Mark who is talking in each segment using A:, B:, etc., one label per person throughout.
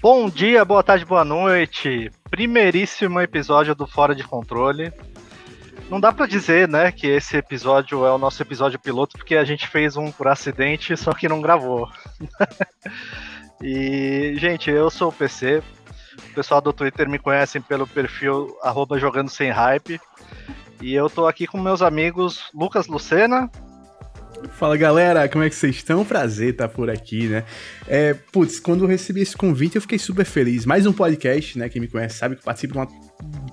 A: Bom dia, boa tarde, boa noite. Primeiríssimo episódio do Fora de Controle. Não dá para dizer, né, que esse episódio é o nosso episódio piloto, porque a gente fez um por acidente, só que não gravou. e, gente, eu sou o PC. O pessoal do Twitter me conhecem pelo perfil jogando sem hype. E eu tô aqui com meus amigos Lucas Lucena.
B: Fala galera, como é que vocês estão? Prazer estar por aqui, né? É, putz, quando eu recebi esse convite eu fiquei super feliz. Mais um podcast, né? Quem me conhece sabe que participo de um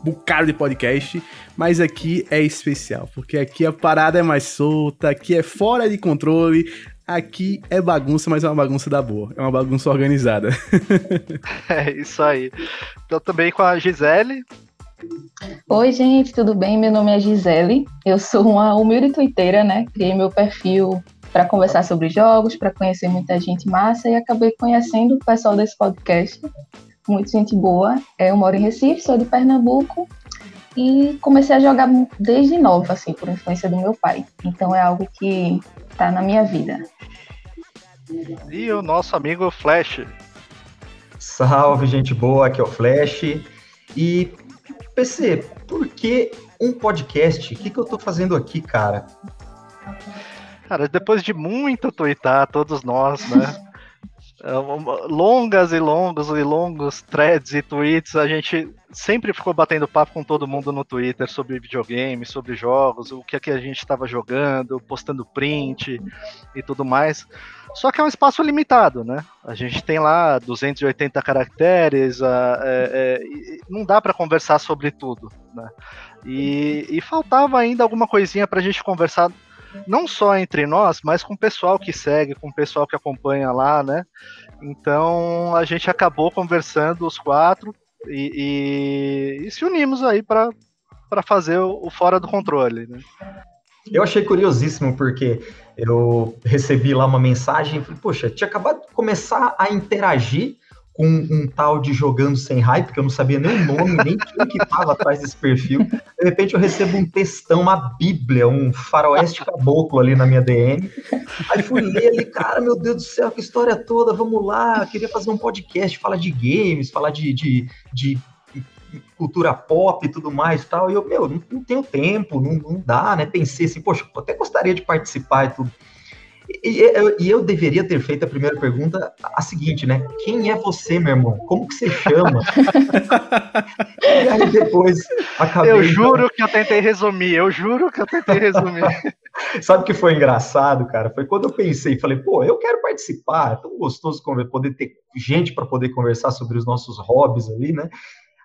B: bocado de podcast, mas aqui é especial, porque aqui a parada é mais solta, aqui é fora de controle, aqui é bagunça, mas é uma bagunça da boa, é uma bagunça organizada.
A: é isso aí. Então também com a Gisele.
C: Oi, gente, tudo bem? Meu nome é Gisele. Eu sou uma humilde twitteira, né? Criei meu perfil para conversar sobre jogos, para conhecer muita gente massa e acabei conhecendo o pessoal desse podcast. Muito gente boa. Eu moro em Recife, sou de Pernambuco e comecei a jogar desde nova, assim, por influência do meu pai. Então é algo que tá na minha vida.
A: E o nosso amigo Flash.
D: Salve, gente boa, aqui é o Flash. E PC, por que um podcast? O que, que eu tô fazendo aqui, cara?
A: Cara, depois de muito twittar, todos nós, né? É, longas e longos e longos threads e tweets, a gente sempre ficou batendo papo com todo mundo no Twitter sobre videogame, sobre jogos, o que é que a gente estava jogando, postando print e tudo mais. Só que é um espaço limitado, né? A gente tem lá 280 caracteres, é, é, não dá para conversar sobre tudo, né? E, e faltava ainda alguma coisinha para a gente conversar, não só entre nós, mas com o pessoal que segue, com o pessoal que acompanha lá, né? Então a gente acabou conversando os quatro e, e, e se unimos aí para fazer o, o Fora do Controle, né?
D: Eu achei curiosíssimo porque eu recebi lá uma mensagem, falei, poxa, tinha acabado de começar a interagir com um tal de jogando sem hype, que eu não sabia nem o nome, nem quem que estava atrás desse perfil. De repente eu recebo um textão, uma bíblia, um faroeste caboclo ali na minha DM. Aí fui ler ali, cara, meu Deus do céu, que história toda, vamos lá, queria fazer um podcast, falar de games, falar de, de, de cultura pop e tudo mais e tal. E eu, meu, não, não tenho tempo, não, não dá, né? Pensei assim, poxa, eu até gostaria de participar e tudo. E, e, e, eu deveria ter feito a primeira pergunta a seguinte, né? Quem é você, meu irmão? Como que você chama? e aí depois acabei.
A: Eu juro que eu tentei resumir, eu juro que eu tentei resumir.
D: Sabe o que foi engraçado, cara? Foi quando eu pensei, falei, pô, eu quero participar, é tão gostoso poder ter gente para poder conversar sobre os nossos hobbies ali, né?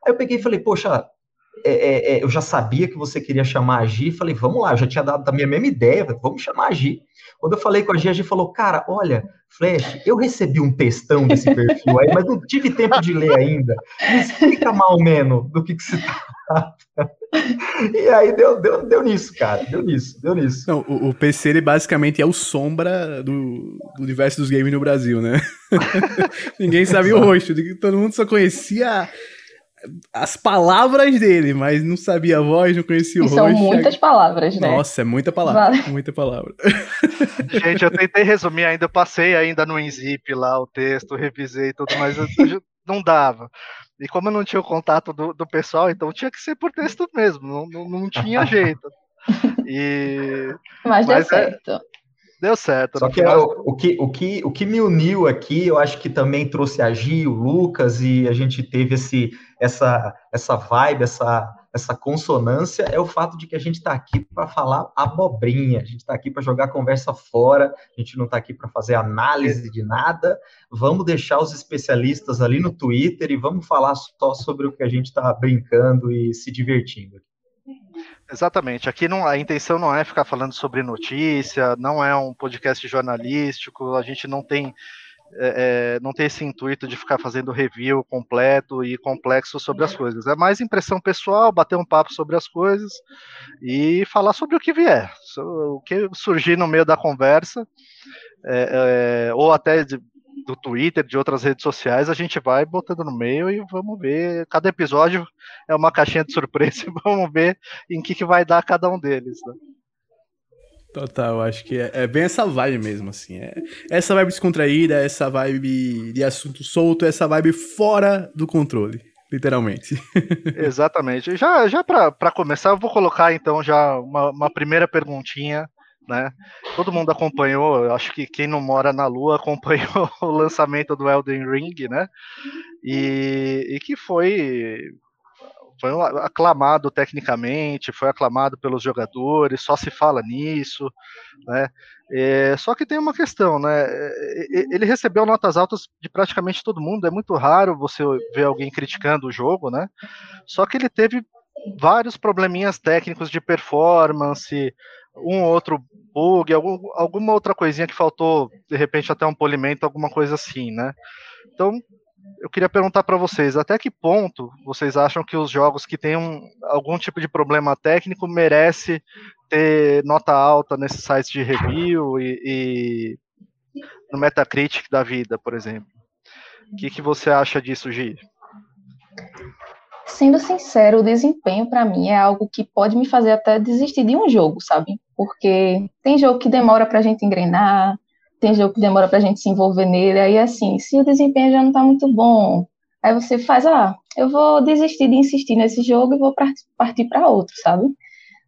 D: Aí eu peguei e falei, poxa, é, é, é, eu já sabia que você queria chamar a Gi, falei, vamos lá, eu já tinha dado a minha mesma ideia, vamos chamar a Gi. Quando eu falei com a Gi, a Gi falou, cara, olha, Flash, eu recebi um textão desse perfil aí, mas não tive tempo de ler ainda. Me explica mal menos do que, que se trata. E aí deu, deu, deu nisso, cara, deu nisso, deu nisso.
B: Não, o, o PC, ele basicamente é o sombra do, do universo dos games no Brasil, né? Ninguém sabia o rosto, todo mundo só conhecia as palavras dele, mas não sabia a voz, não conhecia o rosto.
C: São muitas palavras, né?
B: Nossa, é muita palavra, vale. muita palavra.
A: Gente, eu tentei resumir ainda, eu passei ainda no Inzip lá o texto, revisei tudo, mas eu, não dava. E como eu não tinha o contato do, do pessoal, então tinha que ser por texto mesmo, não, não, não tinha jeito. E,
C: mas, mas deu é, certo.
A: Deu certo.
D: Só que final... o, o, que, o, que, o que me uniu aqui, eu acho que também trouxe a Gi, o Lucas, e a gente teve esse, essa, essa vibe, essa, essa consonância, é o fato de que a gente está aqui para falar abobrinha, a gente está aqui para jogar conversa fora, a gente não está aqui para fazer análise de nada. Vamos deixar os especialistas ali no Twitter e vamos falar só sobre o que a gente está brincando e se divertindo.
A: Exatamente. Aqui não, a intenção não é ficar falando sobre notícia, não é um podcast jornalístico, a gente não tem, é, é, não tem esse intuito de ficar fazendo review completo e complexo sobre as coisas. É mais impressão pessoal, bater um papo sobre as coisas e falar sobre o que vier, o que surgir no meio da conversa, é, é ou até de, do Twitter, de outras redes sociais, a gente vai botando no meio e vamos ver. Cada episódio é uma caixinha de surpresa e vamos ver em que, que vai dar cada um deles. Né?
B: Total, acho que é, é, bem essa vibe mesmo, assim. É, essa vibe descontraída, essa vibe de assunto solto, essa vibe fora do controle, literalmente.
A: Exatamente. Já, já para começar, eu vou colocar então já uma, uma primeira perguntinha né? Todo mundo acompanhou, acho que quem não mora na Lua acompanhou o lançamento do Elden Ring, né? E, e que foi foi aclamado tecnicamente, foi aclamado pelos jogadores, só se fala nisso, né? É, só que tem uma questão, né? Ele recebeu notas altas de praticamente todo mundo. É muito raro você ver alguém criticando o jogo, né? Só que ele teve vários probleminhas técnicos de performance, um outro bug, algum, alguma outra coisinha que faltou, de repente até um polimento, alguma coisa assim, né? Então, eu queria perguntar para vocês, até que ponto vocês acham que os jogos que têm um, algum tipo de problema técnico merece ter nota alta nesses sites de review e, e no Metacritic da vida, por exemplo? O que, que você acha disso, Gi?
C: Sendo sincero, o desempenho para mim é algo que pode me fazer até desistir de um jogo, sabe? Porque tem jogo que demora para a gente engrenar, tem jogo que demora para a gente se envolver nele, aí assim, se o desempenho já não está muito bom, aí você faz, ah, eu vou desistir de insistir nesse jogo e vou partir para outro, sabe?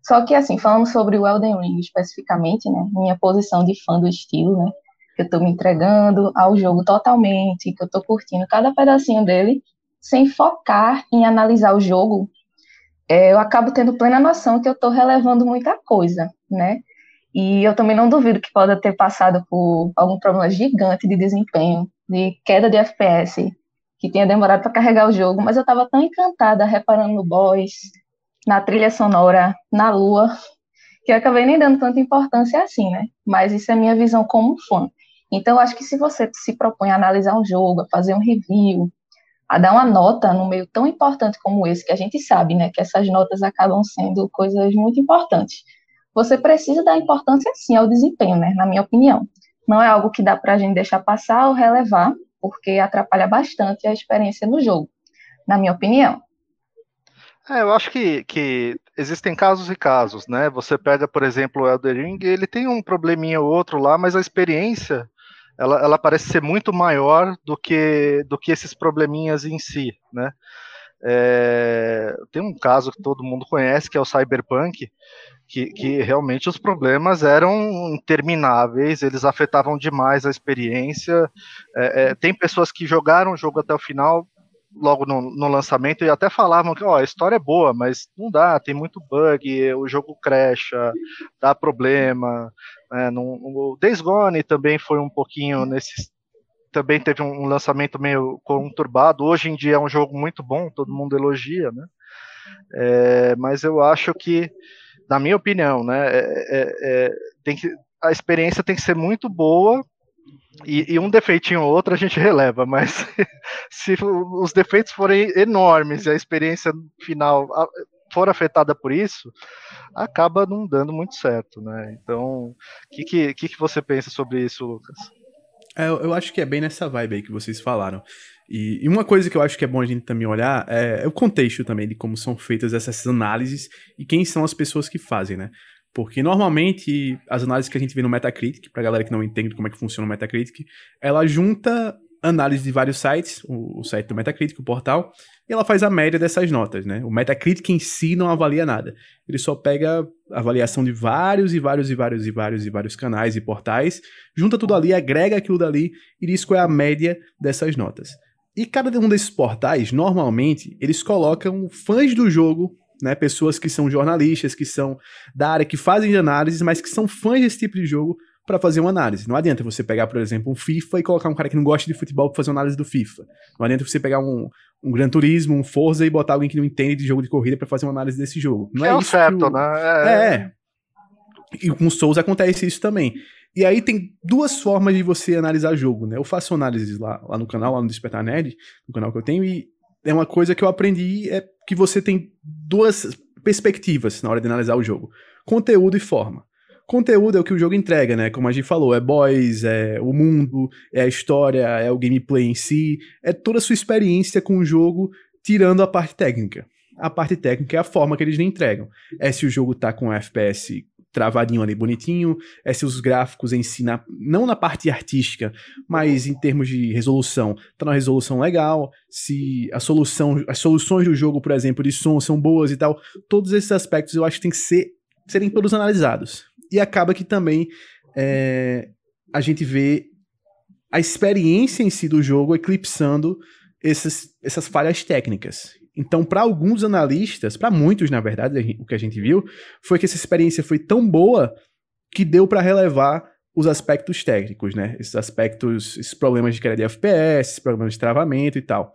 C: Só que assim, falando sobre o Elden Ring especificamente, né, minha posição de fã do estilo, né, que eu estou me entregando ao jogo totalmente, que eu estou curtindo cada pedacinho dele, sem focar em analisar o jogo, é, eu acabo tendo plena noção que eu estou relevando muita coisa, né? E eu também não duvido que pode ter passado por algum problema gigante de desempenho, de queda de FPS, que tenha demorado para carregar o jogo, mas eu estava tão encantada reparando no boss, na trilha sonora, na lua, que eu acabei nem dando tanta importância assim, né? Mas isso é minha visão como fã. Então, acho que se você se propõe a analisar um jogo, a fazer um review, a dar uma nota no meio tão importante como esse, que a gente sabe, né, que essas notas acabam sendo coisas muito importantes você precisa dar importância sim ao desempenho, né, na minha opinião. Não é algo que dá para a gente deixar passar ou relevar, porque atrapalha bastante a experiência no jogo, na minha opinião.
A: É, eu acho que, que existem casos e casos, né? Você pega, por exemplo, o Elder Ring, ele tem um probleminha ou outro lá, mas a experiência ela, ela parece ser muito maior do que, do que esses probleminhas em si, né? É, tem um caso que todo mundo conhece, que é o Cyberpunk, que, que realmente os problemas eram intermináveis, eles afetavam demais a experiência. É, é, tem pessoas que jogaram o jogo até o final, logo no, no lançamento, e até falavam que ó, a história é boa, mas não dá, tem muito bug, o jogo crasha, dá problema. Né, o Days Gone também foi um pouquinho nesse. Também teve um lançamento meio conturbado. Hoje em dia é um jogo muito bom, todo mundo elogia, né? É, mas eu acho que na minha opinião, né? É, é, é, tem que, a experiência tem que ser muito boa e, e, um defeitinho ou outro a gente releva, mas se os defeitos forem enormes e a experiência final for afetada por isso, acaba não dando muito certo, né? Então, o que, que, que, você pensa sobre isso, Lucas?
B: É, eu acho que é bem nessa vibe aí que vocês falaram. E, e, uma coisa que eu acho que é bom a gente também olhar é, é, o contexto também de como são feitas essas análises e quem são as pessoas que fazem, né? Porque normalmente as análises que a gente vê no Metacritic, pra galera que não entende como é que funciona o Metacritic, ela junta análise de vários sites, o, o, site do Metacritic, o portal, e ela faz a média dessas notas, né? O Metacritic em si não avalia nada. Ele só pega a avaliação de vários e vários e vários e vários e vários canais e portais, junta tudo ali, agrega aquilo dali e diz qual é a média dessas notas. E cada um desses portais, normalmente, eles colocam fãs do jogo, né? Pessoas que são jornalistas, que são da área, que fazem análises, mas que são fãs desse tipo de jogo para fazer uma análise. Não adianta você pegar, por exemplo, um FIFA e colocar um cara que não gosta de futebol para fazer uma análise do FIFA. Não adianta você pegar um, um Gran Turismo, um Forza e botar alguém que não entende de jogo de corrida para fazer uma análise desse jogo. Não é, é isso certo,
A: o... né?
B: É. é. E com Souls acontece isso também. E aí tem duas formas de você analisar jogo, né? Eu faço análises lá, lá no canal, lá no Despertar Nerd, no canal que eu tenho, e é uma coisa que eu aprendi é que você tem duas perspectivas na hora de analisar o jogo: conteúdo e forma. Conteúdo é o que o jogo entrega, né? Como a gente falou, é boys, é o mundo, é a história, é o gameplay em si, é toda a sua experiência com o jogo, tirando a parte técnica. A parte técnica é a forma que eles lhe entregam. É se o jogo tá com FPS travadinho ali, bonitinho, é se os gráficos em si, na, não na parte artística, mas em termos de resolução, tá na resolução legal, se a solução, as soluções do jogo, por exemplo, de som são boas e tal, todos esses aspectos eu acho que tem que ser, serem todos analisados. E acaba que também é, a gente vê a experiência em si do jogo eclipsando essas, essas falhas técnicas. Então, para alguns analistas, para muitos, na verdade, o que a gente viu foi que essa experiência foi tão boa que deu para relevar os aspectos técnicos, né? Esses aspectos, esses problemas de queda de FPS, esses problemas de travamento e tal.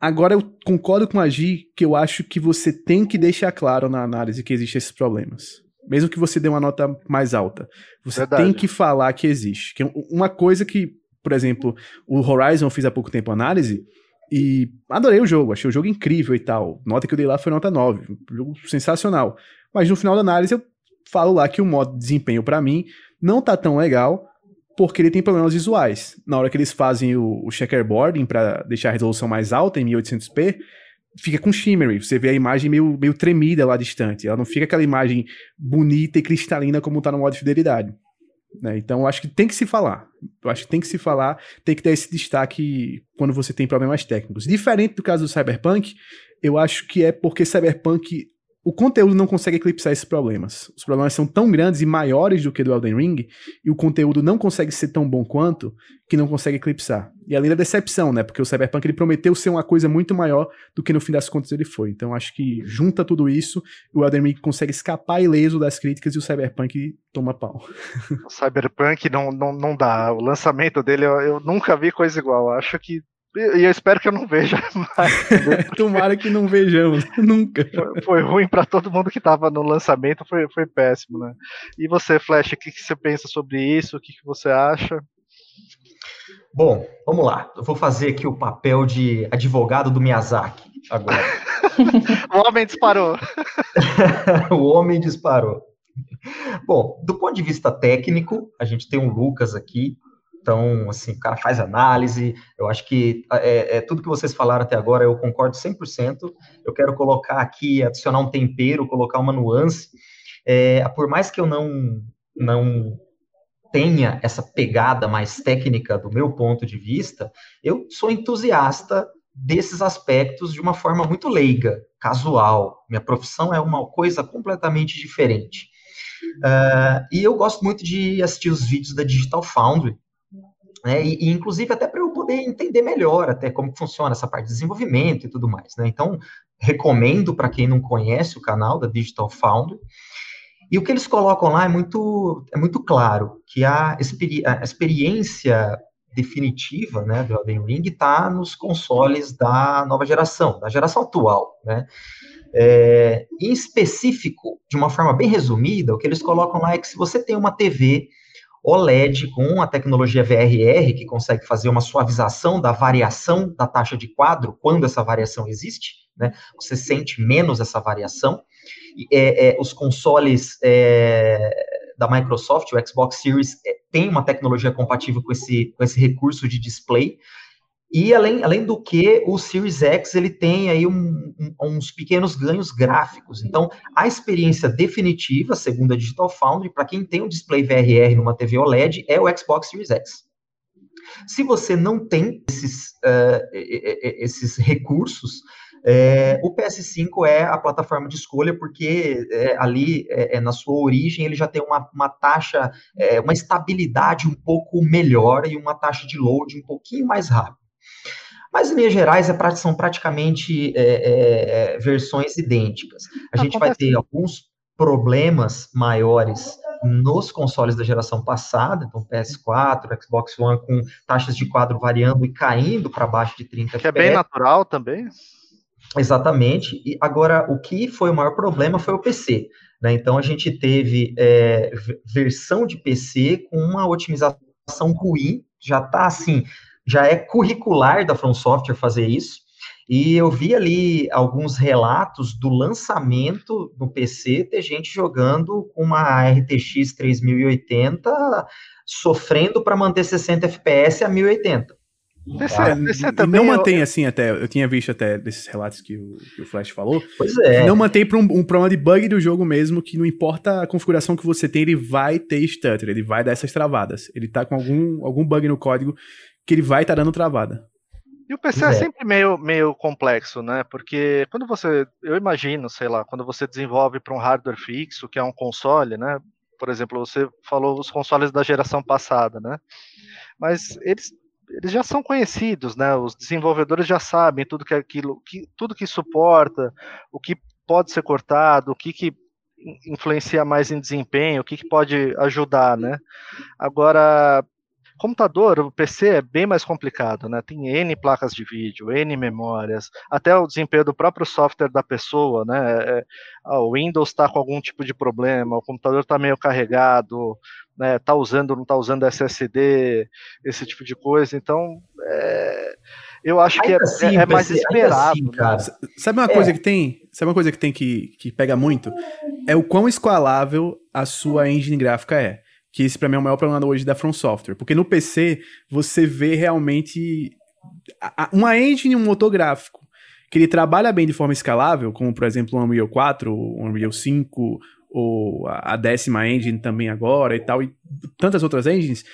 B: Agora eu concordo com a Gi que eu acho que você tem que deixar claro na análise que existem esses problemas. Mesmo que você dê uma nota mais alta. Você Verdade. tem que falar que existe. Que é uma coisa que, por exemplo, o Horizon eu fiz há pouco tempo análise, e adorei o jogo, achei o jogo incrível e tal. Nota que eu dei lá foi nota 9, um jogo sensacional. Mas no final da análise eu falo lá que o modo de desempenho para mim não tá tão legal, porque ele tem problemas visuais. Na hora que eles fazem o, o checkerboarding para deixar a resolução mais alta em 1800p, fica com shimmery, você vê a imagem meio, meio tremida lá distante. Ela não fica aquela imagem bonita e cristalina como tá no modo de fidelidade. Né? Então, acho que tem que se falar. Eu acho que tem que se falar, tem que ter esse destaque quando você tem problemas técnicos. Diferente do caso do Cyberpunk, eu acho que é porque Cyberpunk o conteúdo não consegue eclipsar esses problemas. Os problemas são tão grandes e maiores do que do Elden Ring, e o conteúdo não consegue ser tão bom quanto, que não consegue eclipsar. E além da decepção, né? Porque o Cyberpunk ele prometeu ser uma coisa muito maior do que no fim das contas ele foi. Então acho que junta tudo isso, o Elden Ring consegue escapar ileso das críticas e o Cyberpunk toma pau.
A: O Cyberpunk não, não, não dá. O lançamento dele eu, eu nunca vi coisa igual. acho que e eu espero que eu não veja mais.
B: Tomara que não vejamos, nunca.
A: Foi, foi ruim para todo mundo que estava no lançamento, foi, foi péssimo, né? E você, Flash, o que, que você pensa sobre isso? O que, que você acha?
D: Bom, vamos lá. Eu vou fazer aqui o papel de advogado do Miyazaki agora.
A: o homem disparou.
D: o homem disparou. Bom, do ponto de vista técnico, a gente tem um Lucas aqui, então, assim, o cara faz análise, eu acho que é, é, tudo que vocês falaram até agora eu concordo 100%. Eu quero colocar aqui, adicionar um tempero, colocar uma nuance. É, por mais que eu não, não tenha essa pegada mais técnica do meu ponto de vista, eu sou entusiasta desses aspectos de uma forma muito leiga, casual. Minha profissão é uma coisa completamente diferente. Uh, e eu gosto muito de assistir os vídeos da Digital Foundry, né, e, e, inclusive até para eu poder entender melhor até como funciona essa parte de desenvolvimento e tudo mais, né? Então, recomendo para quem não conhece o canal da Digital Foundry. E o que eles colocam lá é muito, é muito claro, que a, experi a experiência definitiva né, do Elden Ring está nos consoles da nova geração, da geração atual, né? É, em específico, de uma forma bem resumida, o que eles colocam lá é que se você tem uma TV OLED com a tecnologia VRR, que consegue fazer uma suavização da variação da taxa de quadro, quando essa variação existe, né? Você sente menos essa variação. É, é, os consoles é, da Microsoft, o Xbox Series, é, tem uma tecnologia compatível com esse, com esse recurso de display. E além, além do que, o Series X ele tem aí um, um, uns pequenos ganhos gráficos. Então, a experiência definitiva, segundo a Digital Foundry, para quem tem um display VRR numa TV OLED, é o Xbox Series X. Se você não tem esses, uh, esses recursos, é, o PS5 é a plataforma de escolha porque é, ali, é, é na sua origem, ele já tem uma, uma taxa, é, uma estabilidade um pouco melhor e uma taxa de load um pouquinho mais rápida. Mas, em linhas gerais, é, são praticamente é, é, é, versões idênticas. A gente vai ter alguns problemas maiores nos consoles da geração passada, então PS4, Xbox One, com taxas de quadro variando e caindo para baixo de 30
A: Que é bem natural também.
D: Exatamente. E agora, o que foi o maior problema foi o PC. Né? Então, a gente teve é, versão de PC com uma otimização ruim, já está assim, já é curricular da From Software fazer isso. E eu vi ali alguns relatos do lançamento no PC, ter gente jogando com uma RTX 3080, sofrendo para manter 60 FPS a 1080.
B: PC, é, PC também não mantém eu... assim até. Eu tinha visto até desses relatos que o, que o Flash falou.
D: Pois é.
B: Não mantém para um, um, problema de bug do jogo mesmo, que não importa a configuração que você tem, ele vai ter stutter, ele vai dar essas travadas. Ele tá com algum, algum bug no código que ele vai estar tá dando travada.
A: E o PC é. é sempre meio, meio complexo, né? Porque quando você, eu imagino, sei lá, quando você desenvolve para um hardware fixo, que é um console, né? Por exemplo, você falou os consoles da geração passada, né? Mas eles eles já são conhecidos, né? Os desenvolvedores já sabem tudo que é aquilo, que, tudo que suporta, o que pode ser cortado, o que, que influencia mais em desempenho, o que, que pode ajudar, né? Agora, computador, o PC é bem mais complicado, né? Tem N placas de vídeo, N memórias, até o desempenho do próprio software da pessoa, né? É, ah, o Windows está com algum tipo de problema, o computador está meio carregado, né? Tá usando, não está usando SSD, esse tipo de coisa. Então, é, eu acho que é, assim, é, mais esperado. Assim,
B: cara. Sabe uma coisa é. que tem? Sabe uma coisa que tem que, que pega muito? É o quão escalável a sua engine gráfica é que esse para mim é o maior problema hoje da From Software, porque no PC você vê realmente uma engine um motor gráfico que ele trabalha bem de forma escalável, como por exemplo o Unreal 4, o Unreal 5, ou a décima engine também agora e tal, e tantas outras engines.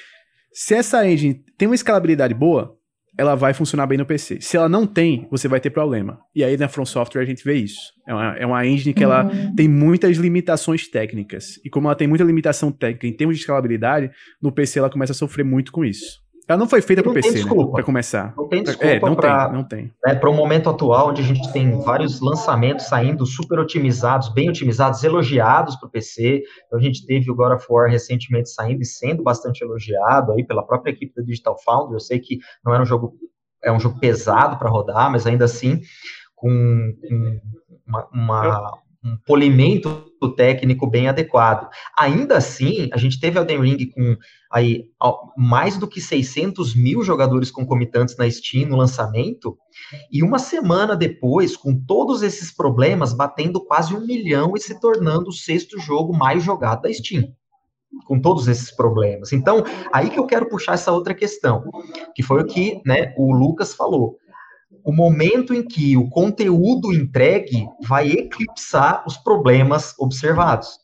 B: Se essa engine tem uma escalabilidade boa, ela vai funcionar bem no PC. Se ela não tem, você vai ter problema. E aí na From Software a gente vê isso. É uma, é uma engine que uhum. ela tem muitas limitações técnicas. E como ela tem muita limitação técnica em termos de escalabilidade, no PC ela começa a sofrer muito com isso. Ela não foi feita para o PC, né? Para começar.
D: Não tem desculpa. É, não pra, tem, não tem. Né, para o momento atual, onde a gente tem vários lançamentos saindo super otimizados, bem otimizados, elogiados para o PC. Então, a gente teve o God of War recentemente saindo e sendo bastante elogiado aí pela própria equipe da Digital Foundry. Eu sei que não era um jogo, é um jogo pesado para rodar, mas ainda assim com, com uma, uma um polimento técnico bem adequado. Ainda assim, a gente teve Elden Ring com aí mais do que 600 mil jogadores concomitantes na Steam no lançamento, e uma semana depois, com todos esses problemas, batendo quase um milhão e se tornando o sexto jogo mais jogado da Steam. Com todos esses problemas. Então, aí que eu quero puxar essa outra questão, que foi o que né, o Lucas falou o momento em que o conteúdo entregue vai eclipsar os problemas observados.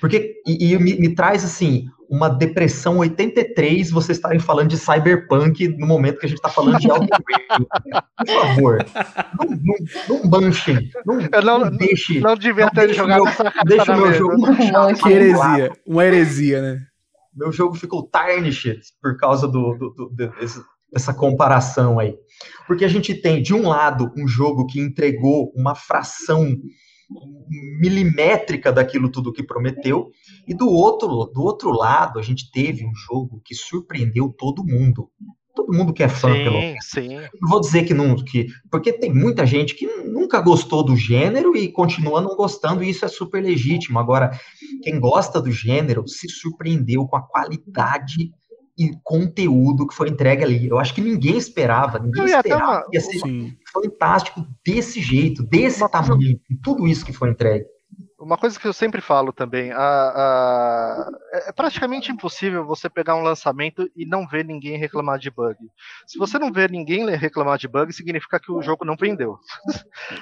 D: Porque, e, e me, me, traz, assim, uma depressão 83 vocês estarem falando de cyberpunk no momento que a gente está falando de Elden Ring. Por favor, não, não, não manchem, não,
A: não, não deixe... Não devia ter jogado
D: meu, essa Deixa o meu jogo
B: Que heresia, uma heresia, né?
D: Meu jogo ficou tarnished por causa do, do, do desse, dessa comparação aí. Porque a gente tem, de um lado, um jogo que entregou uma fração milimétrica daquilo tudo que prometeu, e do outro, do outro lado, a gente teve um jogo que surpreendeu todo mundo. Todo mundo que é fã, sim, pelo
A: sim.
D: Não vou dizer que não. Que, porque tem muita gente que nunca gostou do gênero e continua não gostando, e isso é super legítimo. Agora, quem gosta do gênero se surpreendeu com a qualidade e conteúdo que foi entregue ali. Eu acho que ninguém esperava, ninguém Não, esperava uma... ia ser Sim. fantástico desse jeito, desse uma tamanho, coisa... tudo isso que foi entregue.
A: Uma coisa que eu sempre falo também, a, a, é praticamente impossível você pegar um lançamento e não ver ninguém reclamar de bug. Se você não ver ninguém reclamar de bug, significa que o jogo não vendeu.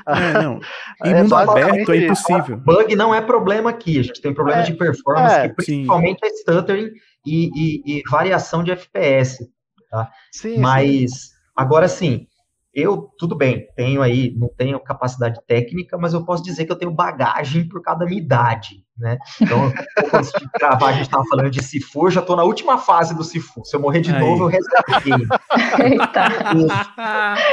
B: É, não. Em é, mundo aberto é impossível.
D: Bug não é problema aqui, a gente tem problema é, de performance, é, principalmente sim. é stuttering e, e, e variação de FPS. Tá? Sim, Mas, sim. agora sim, eu, tudo bem, tenho aí, não tenho capacidade técnica, mas eu posso dizer que eu tenho bagagem por causa da minha idade, né? Então, antes de gravar, a gente estava falando de Sifu, eu já estou na última fase do Sifu. Se eu morrer de aí. novo, eu game. Eita.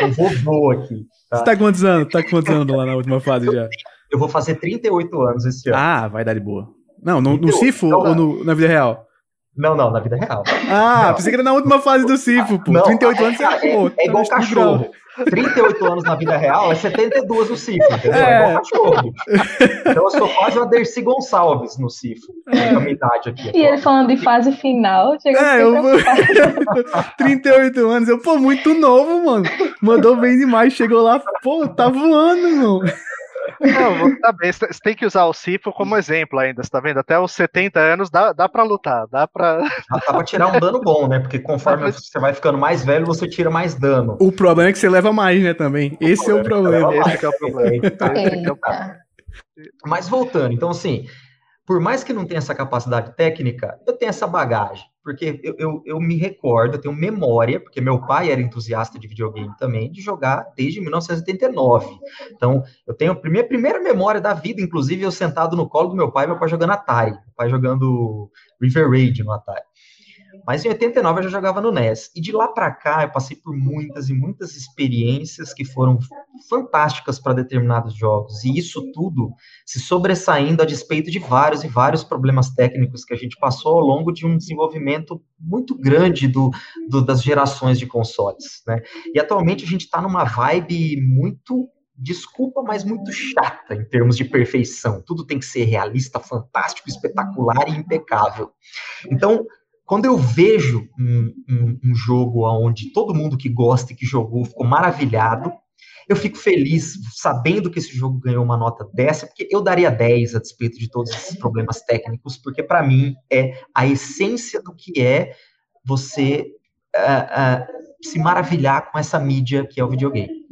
D: Eu, vou vou aqui.
B: Tá? Você tá quantos anos? Tá quantos anos lá na última fase já?
D: Eu vou fazer 38 anos esse ano.
B: Ah, vai dar de boa. Não, no, no Sifu então, ou no, na vida real?
D: Não, não, na vida real.
B: Ah, não. pensei que era na última fase do Cifo, pô. Não, 38 anos, é,
D: pô, é, é igual cachorro. 38 anos na vida real é 72 no Cifo, entendeu? É, é igual cachorro. Então eu sou quase uma Dercy Gonçalves no Cifo. É. a minha idade aqui.
C: E ele falando de fase final, chega é, eu vou...
B: 38 anos, eu, pô, muito novo, mano. Mandou bem demais, chegou lá, pô, tá voando, mano.
A: Não, tá bem, você tem que usar o Sifo como exemplo ainda, você tá vendo? Até os 70 anos dá, dá pra lutar, dá pra.
D: Dá, pra tirar um dano bom, né? Porque conforme Mas... você vai ficando mais velho, você tira mais dano.
B: O problema é que você leva mais, né, também. Esse é o problema.
A: Esse é o problema.
D: Mas voltando, então assim, por mais que não tenha essa capacidade técnica, eu tenho essa bagagem, porque eu, eu, eu, me recordo, eu tenho memória, porque meu pai era entusiasta de videogame também, de jogar desde 1989. Então, eu tenho a minha primeira memória da vida, inclusive eu sentado no colo do meu pai, meu pai jogando Atari, meu pai jogando River Raid no Atari. Mas em 89 eu já jogava no NES. E de lá para cá eu passei por muitas e muitas experiências que foram fantásticas para determinados jogos. E isso tudo se sobressaindo a despeito de vários e vários problemas técnicos que a gente passou ao longo de um desenvolvimento muito grande do, do das gerações de consoles. Né? E atualmente a gente está numa vibe muito desculpa, mas muito chata em termos de perfeição. Tudo tem que ser realista, fantástico, espetacular e impecável. Então, quando eu vejo um, um, um jogo onde todo mundo que gosta e que jogou ficou maravilhado, eu fico feliz sabendo que esse jogo ganhou uma nota dessa, porque eu daria 10 a despeito de todos esses problemas técnicos, porque para mim é a essência do que é você uh, uh, se maravilhar com essa mídia que é o videogame.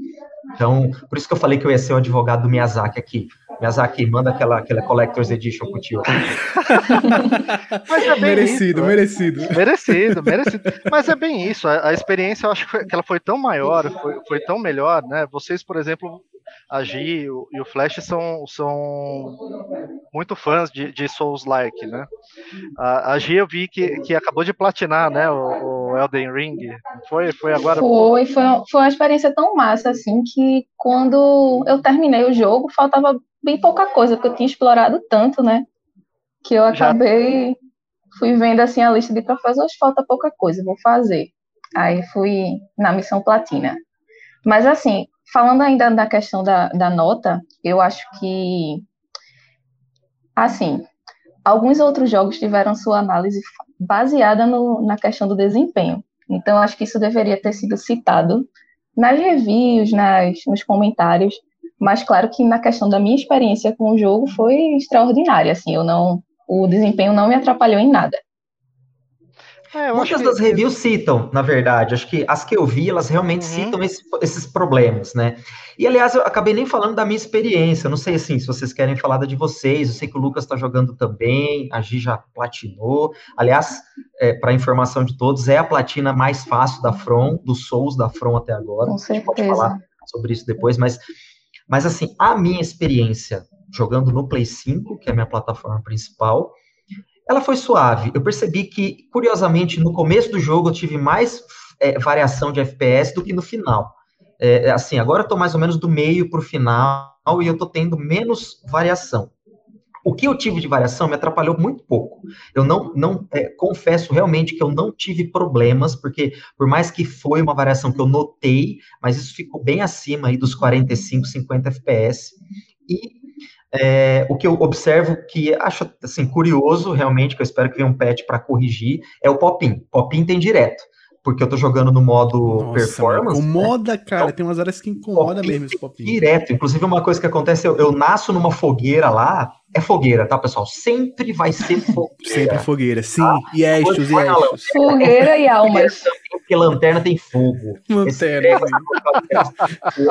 D: Então, por isso que eu falei que eu ia ser o advogado do Miyazaki aqui. Miyazaki, manda aquela, aquela Collector's Edition pro tio.
B: Mas é merecido, isso, merecido.
A: Né? Merecido, merecido. Mas é bem isso. A, a experiência, eu acho que, foi, que, ela foi tão maior, foi, foi tão melhor, né? Vocês, por exemplo, a Gi e o Flash são, são muito fãs de, de Souls-like, né? A, a Gi eu vi que, que acabou de platinar, né? O, o Elden Ring. Foi, foi agora?
C: Foi, foi, foi uma experiência tão massa, assim, que quando eu terminei o jogo, faltava bem pouca coisa, porque eu tinha explorado tanto, né? Que eu acabei, Já... fui vendo assim a lista de hoje falta pouca coisa, vou fazer. Aí fui na missão platina. Mas assim, falando ainda da questão da, da nota, eu acho que assim, alguns outros jogos tiveram sua análise baseada no, na questão do desempenho. Então, acho que isso deveria ter sido citado nas reviews, nas, nos comentários, mas claro que na questão da minha experiência com o jogo foi extraordinária, assim, eu não o desempenho não me atrapalhou em nada.
D: É, Muitas das que... reviews citam, na verdade, acho que as que eu vi, elas realmente uhum. citam esse, esses problemas, né? E, aliás, eu acabei nem falando da minha experiência, eu não sei, assim, se vocês querem falar da de vocês, eu sei que o Lucas está jogando também, a Gi já platinou, aliás, é, para informação de todos, é a platina mais fácil da From, dos Souls da From até agora,
C: Com
D: certeza.
C: a gente
D: pode falar sobre isso depois, mas mas, assim, a minha experiência jogando no Play 5, que é a minha plataforma principal, ela foi suave. Eu percebi que, curiosamente, no começo do jogo eu tive mais é, variação de FPS do que no final. É, assim, agora eu estou mais ou menos do meio para o final e eu estou tendo menos variação. O que eu tive de variação me atrapalhou muito pouco. Eu não, não é, confesso realmente que eu não tive problemas, porque por mais que foi uma variação que eu notei, mas isso ficou bem acima aí dos 45, 50 FPS. E é, o que eu observo que acho assim curioso, realmente, que eu espero que venha um patch para corrigir, é o pop-in. Pop-in tem direto porque eu tô jogando no modo Nossa, performance.
B: Incomoda, né? cara. Então, tem umas horas que incomoda mesmo esse pop
D: Direto. Inclusive, uma coisa que acontece, eu, eu nasço numa fogueira lá. É fogueira, tá, pessoal? Sempre vai ser fogueira.
B: Sempre fogueira, sim. Tá? E estes, e
C: estes. Fogueira e almas.
D: Porque lanterna tem fogo.
B: Lanterna.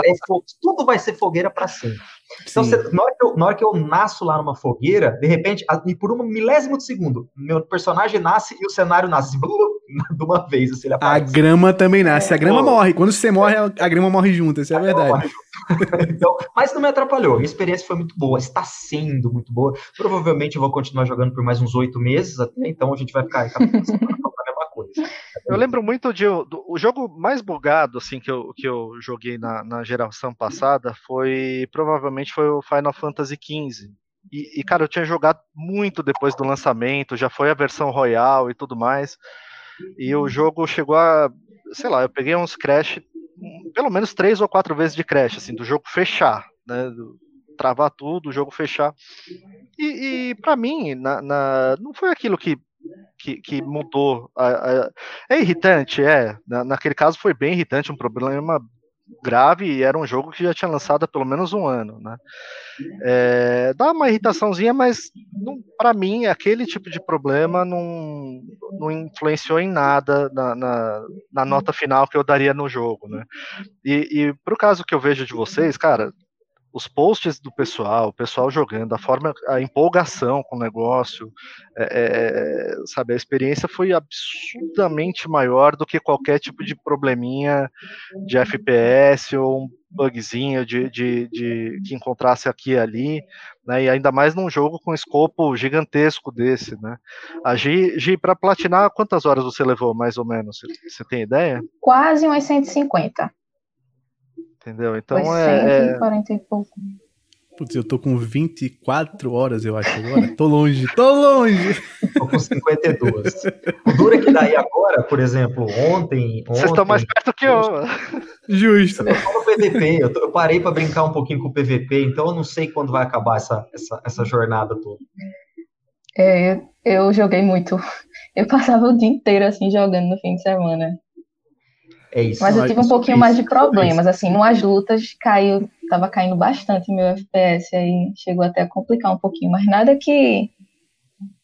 D: É fogo. Tudo vai ser fogueira para sempre. Então, você, na, hora eu, na, hora que eu, nasço lá numa fogueira, de repente, e por um milésimo de segundo, meu personagem nasce e o cenário nasce assim, de uma vez. Assim,
B: a grama também nasce, a grama morre. Quando você morre, a grama morre junto, isso é a verdade.
D: então, mas não me atrapalhou, minha experiência foi muito boa, está sendo muito boa. Provavelmente eu vou continuar jogando por mais uns oito meses até, então a gente vai ficar a mesma coisa.
A: Eu lembro muito de do, o jogo mais bugado assim que eu, que eu joguei na, na geração passada foi provavelmente foi o Final Fantasy XV. E, e, cara, eu tinha jogado muito depois do lançamento, já foi a versão Royal e tudo mais. E o jogo chegou a, sei lá, eu peguei uns crash, pelo menos três ou quatro vezes de crash, assim, do jogo fechar, né? Travar tudo, o jogo fechar. E, e para mim, na, na, não foi aquilo que que, que mudou. A, a, é irritante, é. Na, naquele caso foi bem irritante, um problema grave e era um jogo que já tinha lançado há pelo menos um ano, né? É, dá uma irritaçãozinha, mas para mim aquele tipo de problema não, não influenciou em nada na, na, na nota final que eu daria no jogo, né? E, e pro caso que eu vejo de vocês, cara, os posts do pessoal, o pessoal jogando, a forma, a empolgação com o negócio, é, é, sabe, a experiência foi absurdamente maior do que qualquer tipo de probleminha de FPS ou um bugzinho de, de, de que encontrasse aqui e ali, né, e ainda mais num jogo com escopo gigantesco desse, né. A Gi, Gi para platinar, quantas horas você levou, mais ou menos? Você tem ideia?
C: Quase umas 150.
A: Entendeu? Então Foi é.
C: 140 é e pouco.
B: Putz, eu tô com 24 horas, eu acho, agora. Tô longe, tô longe!
D: Tô com 52. O duro é que daí agora, por exemplo, ontem.
A: Vocês estão mais perto que eu.
B: Justo.
D: Eu tô no PVP, eu, tô, eu parei para brincar um pouquinho com o PVP, então eu não sei quando vai acabar essa, essa, essa jornada toda.
C: É, eu joguei muito. Eu passava o dia inteiro assim jogando no fim de semana.
D: É isso.
C: Mas eu tive um pouquinho mais de problemas, assim, nas lutas caiu, tava caindo bastante meu FPS, aí chegou até a complicar um pouquinho, mas nada que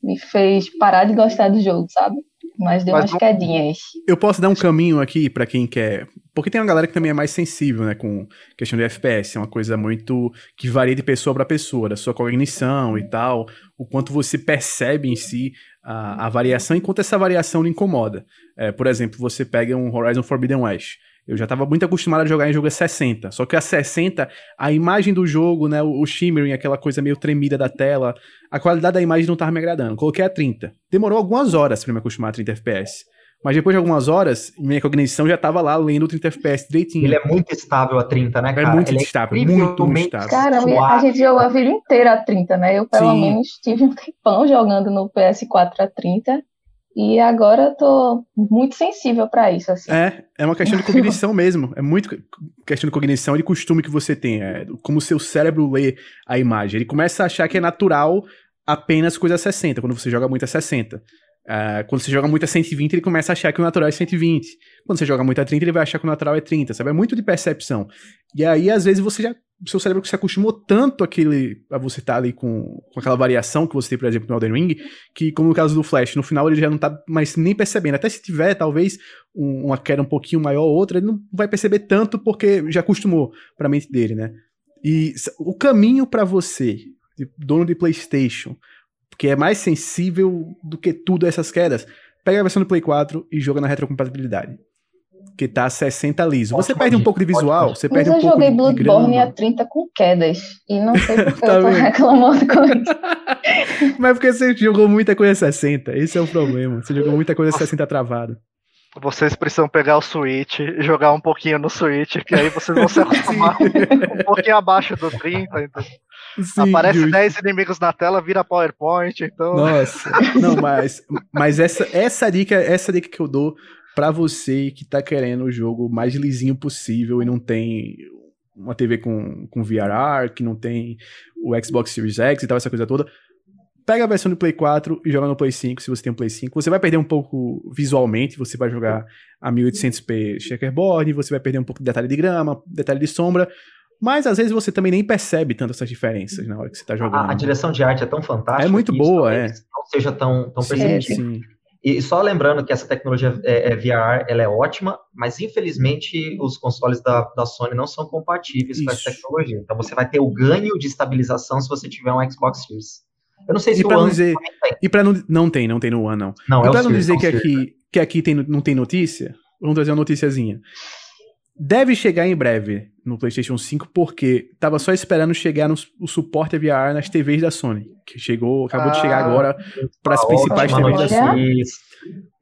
C: me fez parar de gostar do jogo, sabe? Mas deu mas umas quedinhas.
B: Eu posso dar um caminho aqui para quem quer. Porque tem uma galera que também é mais sensível, né, com questão de FPS. É uma coisa muito. que varia de pessoa para pessoa, da sua cognição e tal. O quanto você percebe em si a, a variação, enquanto essa variação não incomoda. É, por exemplo, você pega um Horizon Forbidden West. Eu já estava muito acostumado a jogar em jogo a 60. Só que a 60, a imagem do jogo, né, o, o shimmering, aquela coisa meio tremida da tela, a qualidade da imagem não estava me agradando. Coloquei a 30. Demorou algumas horas para me acostumar a 30 FPS. Mas depois de algumas horas, minha cognição já estava lá lendo 30 FPS direitinho.
D: Ele é muito estável a 30, né, é cara?
B: É muito
D: Ele
B: estável, é muito, muito estável.
C: Cara, a gente jogou a vida inteira a 30, né? Eu, pelo Sim. menos, tive um tempão jogando no PS4 a 30. E agora eu tô muito sensível para isso, assim.
B: É, é uma questão de cognição mesmo. É muito questão de cognição e de costume que você tem. É como o seu cérebro lê a imagem. Ele começa a achar que é natural apenas coisa 60, quando você joga muito a 60. Uh, quando você joga muito a 120, ele começa a achar que o natural é 120. Quando você joga muito a 30, ele vai achar que o natural é 30, sabe? É muito de percepção. E aí, às vezes, você já. Seu cérebro se acostumou tanto aquele, a você estar tá ali com, com aquela variação que você tem, por exemplo, no Elden Ring, que, como no caso do Flash, no final ele já não tá mais nem percebendo. Até se tiver, talvez, um, uma queda um pouquinho maior ou outra, ele não vai perceber tanto porque já acostumou pra mente dele, né? E o caminho para você, dono de PlayStation, que é mais sensível do que tudo essas quedas, pega a versão do Play 4 e joga na retrocompatibilidade. Que tá 60 liso. Você perde um pouco de visual, você perde um pouco de
C: eu joguei Bloodborne a 30 com quedas. E não sei por que tá eu tô reclamando com isso.
B: Mas porque você jogou muita coisa 60. Esse é o problema. Você jogou muita coisa 60 travado.
A: Vocês precisam pegar o Switch e jogar um pouquinho no Switch, que aí vocês vão se acostumar um pouquinho abaixo do 30. Então. Sim, Aparece justo. 10 inimigos na tela, vira PowerPoint, então.
B: Nossa. Não, mas, mas essa, essa dica, essa dica que eu dou para você que tá querendo o jogo mais lisinho possível e não tem uma TV com, com VRR, que não tem o Xbox Series X e tal, essa coisa toda. Pega a versão do Play 4 e joga no Play 5, se você tem um Play 5. Você vai perder um pouco visualmente, você vai jogar a 1800p checkerboard, você vai perder um pouco de detalhe de grama, detalhe de sombra, mas às vezes você também nem percebe tanto essas diferenças na hora que você está jogando.
D: A, a, direção de arte é tão fantástica.
B: É muito boa, é.
D: Não seja tão, tão perceptível. E só lembrando que essa tecnologia é, é, VR, ela é ótima, mas infelizmente os consoles da, da Sony não são compatíveis Isso. com essa tecnologia. Então você vai ter o ganho de estabilização se você tiver um Xbox Series. Eu não sei se
B: e o One dizer, E para não, não tem, não tem no One não. Não, e é para não dizer que aqui, que aqui tem, não tem notícia, vamos trazer uma noticiazinha. Deve chegar em breve no PlayStation 5, porque tava só esperando chegar no, o suporte VR nas TVs da Sony, que chegou, acabou ah, de chegar ah, agora para as principais TVs da Sony.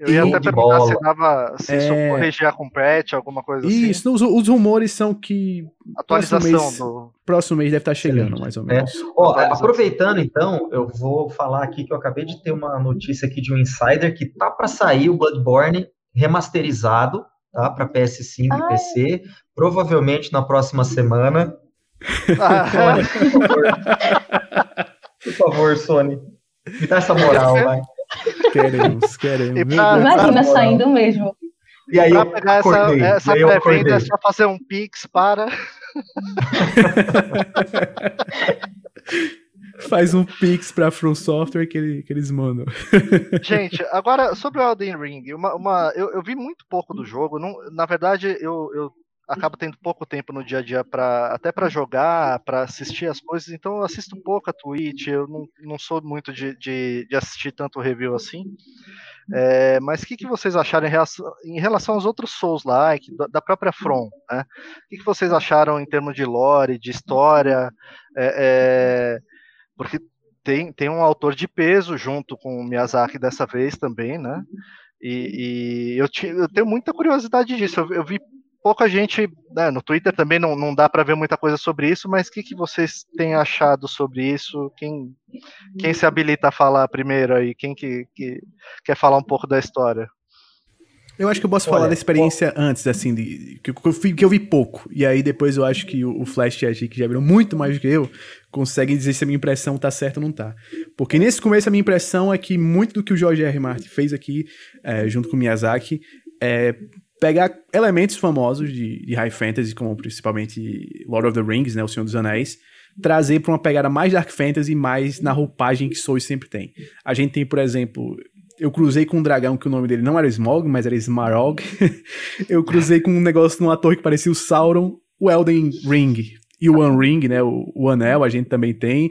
A: Eu ia até perguntar se dava se é... corrigir com patch, alguma coisa
B: assim. Isso, os, os, rumores são que
A: atualização
B: próximo mês,
A: do
B: próximo mês deve estar chegando, mais ou menos. É.
D: Ó, aproveitando então, eu vou falar aqui que eu acabei de ter uma notícia aqui de um insider que tá para sair o Bloodborne remasterizado tá? Para PS5 Ai. e PC, provavelmente na próxima semana. Ah. Sony, por favor. por favor, Sony. Me dá essa moral, vai.
B: Queremos, queremos.
C: Pra, Imagina saindo mesmo.
A: E aí pra pegar acordei, essa, essa pré-venda é só fazer um pix para.
B: Faz um pix pra From Software que, ele, que eles mandam.
A: Gente, agora sobre o Elden Ring, uma, uma eu, eu, vi muito pouco do jogo. Não, na verdade, eu, eu acabo tendo pouco tempo no dia a dia para até para jogar, para assistir as coisas, então eu assisto pouco a Twitch, eu não, não sou muito de, de, de assistir tanto review assim. É, mas o que, que vocês acharam em relação, em relação aos outros Souls-like, da, da própria From? Né? O que, que vocês acharam em termos de lore, de história? É, é, porque tem, tem um autor de peso junto com o Miyazaki dessa vez também, né? E, e eu, te, eu, tenho muita curiosidade disso. Eu, eu vi pouca gente, né, no Twitter também não, não dá para ver muita coisa sobre isso, mas o que, que vocês têm achado sobre isso? Quem, quem se habilita a falar primeiro aí? Quem que, que quer falar um pouco da história?
B: Eu acho que eu posso Olha, falar da experiência antes, assim, de, que, eu, que eu vi pouco. E aí depois eu acho que o, o Flash e a G, que já viram muito mais do que eu, conseguem dizer se a minha impressão tá certa ou não tá. Porque nesse começo a minha impressão é que muito do que o George R. Martin fez aqui, é, junto com o Miyazaki, é pegar elementos famosos de, de high fantasy, como principalmente Lord of the Rings, né, o Senhor dos Anéis, trazer para uma pegada mais dark fantasy, mais na roupagem que Souls sempre tem. A gente tem, por exemplo, eu cruzei com um dragão que o nome dele não era Smog, mas era Smarog. eu cruzei com um negócio numa torre que parecia o Sauron, o Elden Ring e o One Ring, né, o, o anel, a gente também tem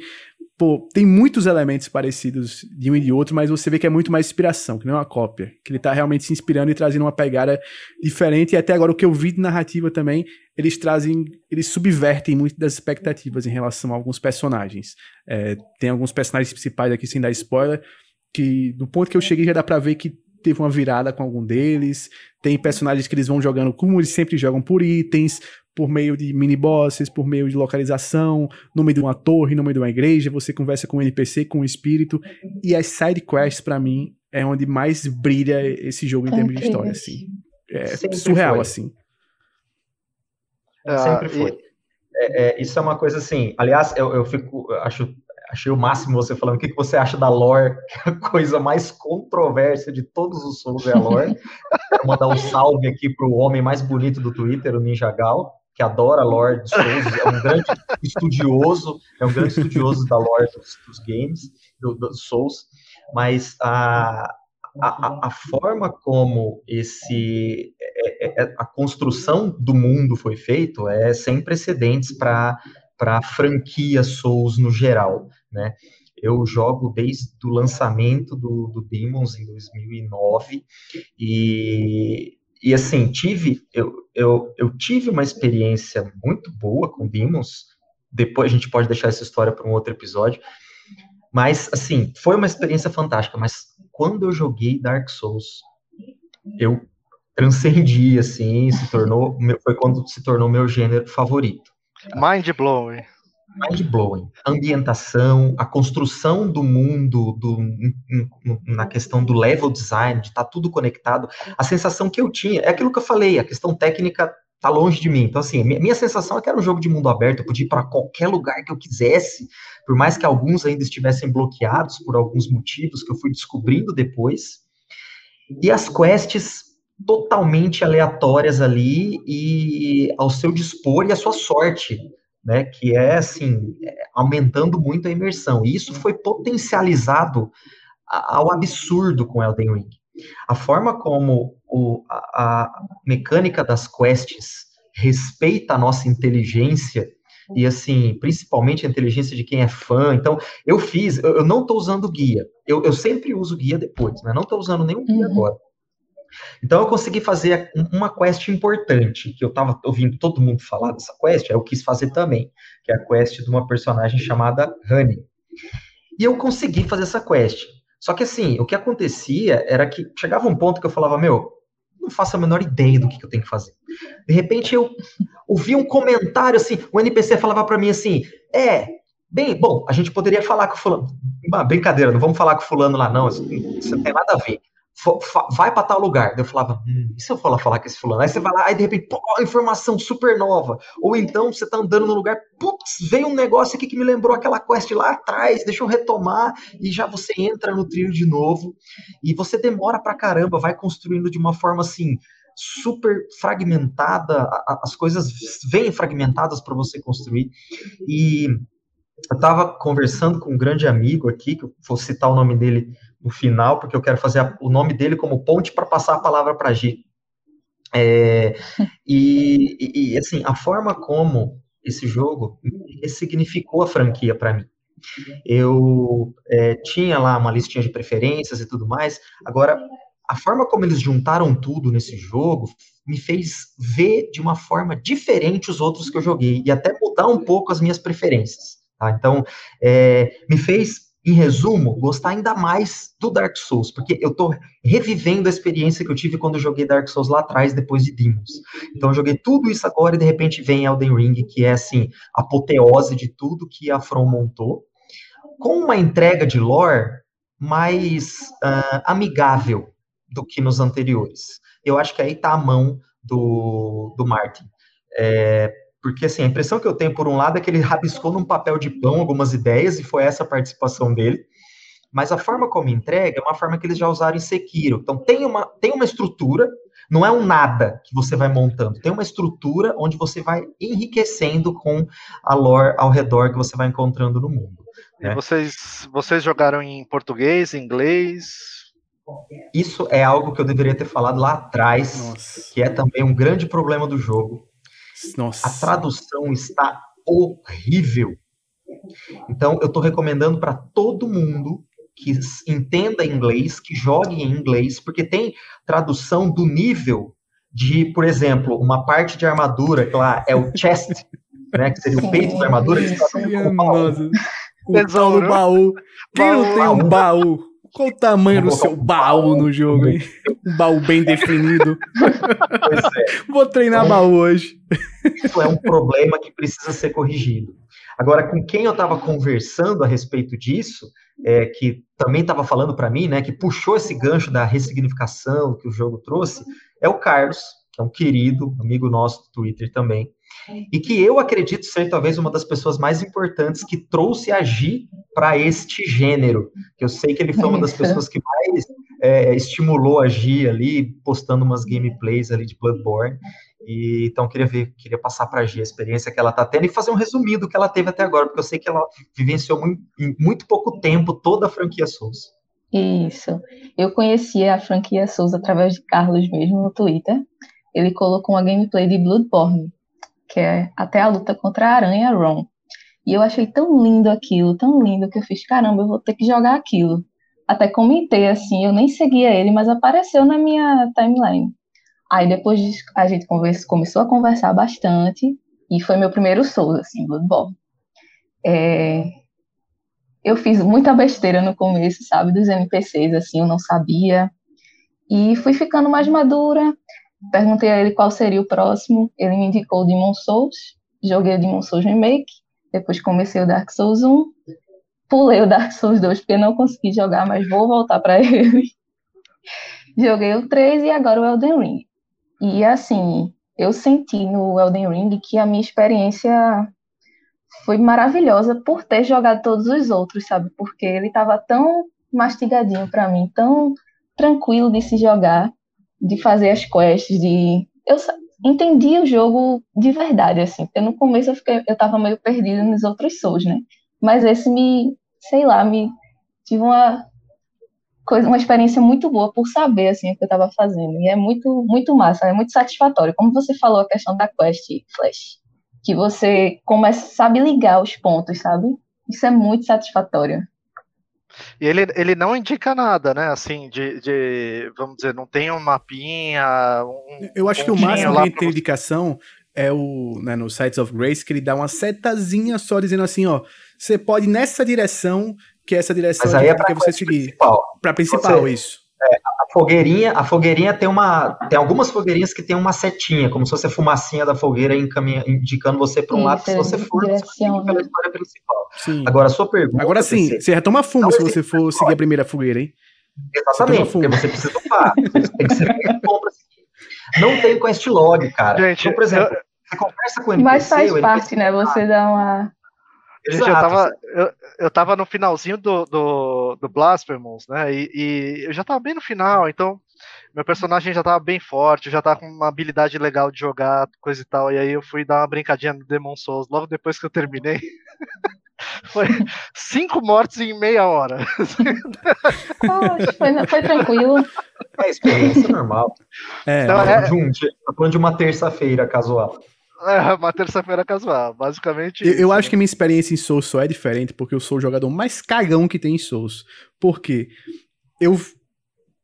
B: pô, tem muitos elementos parecidos de um e de outro, mas você vê que é muito mais inspiração, que não é uma cópia. Que ele tá realmente se inspirando e trazendo uma pegada diferente. E até agora o que eu vi de narrativa também, eles trazem, eles subvertem muito das expectativas em relação a alguns personagens. É, tem alguns personagens principais aqui, sem dar spoiler, que do ponto que eu cheguei já dá pra ver que teve uma virada com algum deles. Tem personagens que eles vão jogando como eles sempre jogam por itens por meio de mini bosses, por meio de localização, no meio de uma torre, no meio de uma igreja, você conversa com um NPC, com um espírito, e as side quests para mim é onde mais brilha esse jogo em termos de história, assim. É Sempre surreal foi. assim.
D: Ah, Sempre foi. É, é, isso é uma coisa assim. Aliás, eu, eu fico, acho, achei o máximo você falando o que, que você acha da lore, que é a coisa mais controversa de todos os Souls é a lore. Quero mandar um salve aqui para o homem mais bonito do Twitter, o Ninja Gal que adora lore dos Souls, é um grande estudioso, é um grande estudioso da lore dos, dos games, do, dos Souls, mas a, a, a, forma como esse é, é, é, a construção do mundo foi feito é sem precedentes para a franquia Souls no geral, né? Eu jogo desde o lançamento do, do Demons em 2009 e e assim, tive, eu, eu, eu tive uma experiência muito boa com Demons. Depois a gente pode deixar essa história para um outro episódio. Mas, assim, foi uma experiência fantástica. Mas quando eu joguei Dark Souls, eu transcendi, assim, se tornou, foi quando se tornou meu gênero favorito.
A: Mind blowing
D: mind-blowing. A ambientação, a construção do mundo, do, na questão do level design, de estar tá tudo conectado. A sensação que eu tinha, é aquilo que eu falei, a questão técnica tá longe de mim. Então, assim, minha, minha sensação é que era um jogo de mundo aberto, eu podia ir para qualquer lugar que eu quisesse, por mais que alguns ainda estivessem bloqueados por alguns motivos que eu fui descobrindo depois. E as quests totalmente aleatórias ali e ao seu dispor e à sua sorte né, que é assim, aumentando muito a imersão. E isso foi potencializado ao absurdo com Elden Ring. A forma como o, a, a mecânica das quests respeita a nossa inteligência e assim, principalmente a inteligência de quem é fã. Então, eu fiz, eu, eu não estou usando guia. Eu, eu, sempre uso guia depois, né? Não estou usando nenhum guia uhum. agora. Então eu consegui fazer uma quest importante, que eu estava ouvindo todo mundo falar dessa quest, aí eu quis fazer também, que é a quest de uma personagem chamada Honey. E eu consegui fazer essa quest. Só que assim, o que acontecia era que chegava um ponto que eu falava, meu, não faço a menor ideia do que, que eu tenho que fazer. De repente eu ouvi um comentário assim, o NPC falava para mim assim, é, bem, bom, a gente poderia falar com o fulano. Ah, brincadeira, não vamos falar com o fulano lá não, isso não tem nada a ver vai para tal lugar. Eu falava, hum, e se eu falar falar com esse fulano? Aí você vai lá, aí de repente, pô, informação super nova. Ou então você tá andando no lugar, putz, veio um negócio aqui que me lembrou aquela quest lá atrás, deixa eu retomar, e já você entra no trilho de novo, e você demora pra caramba, vai construindo de uma forma assim, super fragmentada, as coisas vêm fragmentadas para você construir. E eu estava conversando com um grande amigo aqui, que eu vou citar o nome dele no final, porque eu quero fazer a, o nome dele como ponte para passar a palavra para G. É, e, e, assim, a forma como esse jogo ressignificou a franquia para mim. Eu é, tinha lá uma listinha de preferências e tudo mais, agora a forma como eles juntaram tudo nesse jogo me fez ver de uma forma diferente os outros que eu joguei e até mudar um pouco as minhas preferências. Tá? Então, é, me fez em resumo, gostar ainda mais do Dark Souls, porque eu tô revivendo a experiência que eu tive quando eu joguei Dark Souls lá atrás, depois de Demons. Então eu joguei tudo isso agora e de repente vem Elden Ring, que é assim, a apoteose de tudo que a From montou, com uma entrega de lore mais uh, amigável do que nos anteriores. Eu acho que aí tá a mão do, do Martin. É, porque, assim, a impressão que eu tenho, por um lado, é que ele rabiscou num papel de pão algumas ideias, e foi essa a participação dele. Mas a forma como entrega é uma forma que eles já usaram em Sekiro. Então, tem uma, tem uma estrutura, não é um nada que você vai montando. Tem uma estrutura onde você vai enriquecendo com a lore ao redor que você vai encontrando no mundo.
A: Né? vocês, vocês jogaram em português, inglês?
D: Isso é algo que eu deveria ter falado lá atrás, Nossa. que é também um grande problema do jogo nossa. A tradução está horrível. Então, eu estou recomendando para todo mundo que entenda inglês, que jogue em inglês, porque tem tradução do nível de, por exemplo, uma parte de armadura, que lá é o chest, né, que seria o peito da armadura, que está
B: o baú. baú. Quem não tem um baú? Qual o tamanho do seu baú no jogo, hein? Um baú bem definido. É. Vou treinar então, baú hoje.
D: Isso é um problema que precisa ser corrigido. Agora, com quem eu estava conversando a respeito disso, é, que também estava falando para mim, né, que puxou esse gancho da ressignificação que o jogo trouxe, é o Carlos, que é um querido amigo nosso do Twitter também e que eu acredito ser talvez uma das pessoas mais importantes que trouxe a Gi para este gênero. Que eu sei que ele foi uma das pessoas que mais é, estimulou a Gi ali, postando umas gameplays ali de Bloodborne. E, então queria ver, queria passar para a Gi a experiência que ela está tendo e fazer um resumido do que ela teve até agora, porque eu sei que ela vivenciou muito, em muito pouco tempo toda a franquia Souls.
C: Isso. Eu conhecia a franquia Souls através de Carlos mesmo no Twitter. Ele colocou uma gameplay de Bloodborne que é até a luta contra a aranha Ron. E eu achei tão lindo aquilo, tão lindo, que eu fiz, caramba, eu vou ter que jogar aquilo. Até comentei assim, eu nem seguia ele, mas apareceu na minha timeline. Aí depois a gente conversa, começou a conversar bastante, e foi meu primeiro Souls, assim, Bloodborne. É, eu fiz muita besteira no começo, sabe, dos NPCs, assim, eu não sabia. E fui ficando mais madura, Perguntei a ele qual seria o próximo, ele me indicou o Demon Souls, joguei o Demon Souls Remake, depois comecei o Dark Souls 1, pulei o Dark Souls 2 porque não consegui jogar, mas vou voltar para ele. joguei o 3 e agora o Elden Ring. E assim, eu senti no Elden Ring que a minha experiência foi maravilhosa por ter jogado todos os outros, sabe? Porque ele estava tão mastigadinho para mim, tão tranquilo de se jogar de fazer as quests, de eu entendi o jogo de verdade assim, porque no começo eu fiquei eu tava meio perdida nos outros Souls, né? Mas esse me, sei lá, me tive uma coisa, uma experiência muito boa por saber assim o que eu estava fazendo. E é muito muito massa, é muito satisfatório. Como você falou a questão da quest Flash, que você começa sabe ligar os pontos, sabe? Isso é muito satisfatório.
A: E ele, ele não indica nada, né? Assim, de, de vamos dizer, não tem um mapinha. Um
B: eu acho que o máximo que tem indicação é o, né, no Sites of Grace, que ele dá uma setazinha só dizendo assim, ó, você pode ir nessa direção, que é essa direção
D: Mas aí é pra você seguir.
B: Para principal, você, isso.
D: É, a fogueirinha, a fogueirinha tem uma, tem algumas fogueirinhas que tem uma setinha, como se fosse a fumacinha da fogueira indicando você para um lado, se você for, você pela
B: né? história principal. Sim. Agora a sua pergunta. Agora sim, você retoma fumo se você for seguir a primeira fogueira, hein?
D: Exatamente, porque você precisa upar. tem que ser bom pra seguir. Não tem quest log, cara. Gente, então, por exemplo, eu... você conversa com o NPC,
C: Mas faz parte, né? Você dá uma
A: Gente, eu tava, eu, eu tava no finalzinho do, do, do Blasphemous, né? E, e, eu já tava bem no final, então meu personagem já tava bem forte, já tava com uma habilidade legal de jogar, coisa e tal. E aí eu fui dar uma brincadinha no Demon Souls logo depois que eu terminei. Foi cinco mortes em meia hora.
C: Poxa, foi, foi tranquilo.
D: É experiência normal.
B: É,
A: Então,
D: Tá
A: é-
D: de um dia- tá falando de uma terça-feira casual.
A: É, uma terça-feira casual, basicamente.
B: Eu, eu
A: isso,
B: acho
A: né?
B: que minha experiência em Souls só é diferente porque eu sou o jogador mais cagão que tem em Souls. Porque eu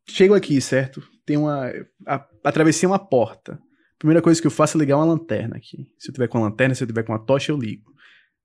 B: chego aqui, certo? Tem uma. A, atravessei uma porta. Primeira coisa que eu faço é ligar uma lanterna aqui. Se eu tiver com a lanterna, se eu tiver com a tocha, eu ligo.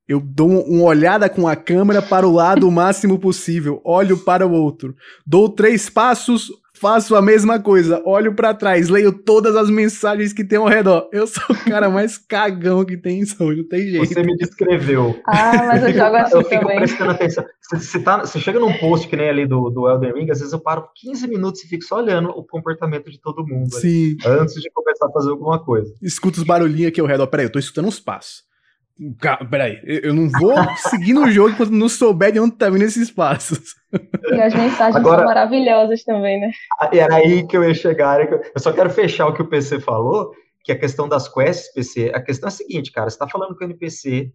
B: Eu dou um- uma olhada com a câmera para o lado o máximo possível. Olho para o outro. Dou três passos, faço a mesma coisa. Olho para trás, leio todas as mensagens que tem ao redor. Eu sou o cara mais cagão que tem em Souls, não tem jeito.
D: Você me descreveu.
C: Ah, mas eu jogo assim
D: eu fico
C: também.
D: prestando atenção. Você, você tá, você chega num post que nem ali do, do Elden Ring, às vezes eu paro 15 minutos e fico só olhando o comportamento de todo mundo. ali,
B: Sim.
D: antes de começar a fazer alguma coisa.
B: escuta os barulhinhos aqui ao redor. Peraí, eu tô escutando uns passos. Ca- Peraí, eu não vou seguir no jogo enquanto não souber de onde tá vindo esses passos.
C: E as mensagens
D: Agora-
C: são maravilhosas também, né?
D: E era aí que eu ia chegar. era que Eu eu só quero fechar o que o PC falou, que a questão das quests, PC. A questão é a seguinte, cara, você tá falando com o NPC,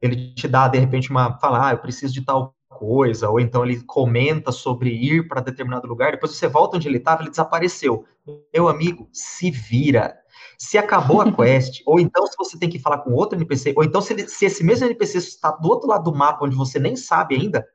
D: ele te dá, de repente, uma. Fala, ah, eu preciso de tal coisa, ou então ele comenta sobre ir para determinado lugar, depois você volta onde ele estava, ele desapareceu. Meu amigo, se vira. Se acabou a quest, ou então se você tem que falar com outro NPC, ou então se, ele- se esse mesmo NPC está do outro lado do mapa, onde você nem sabe ainda,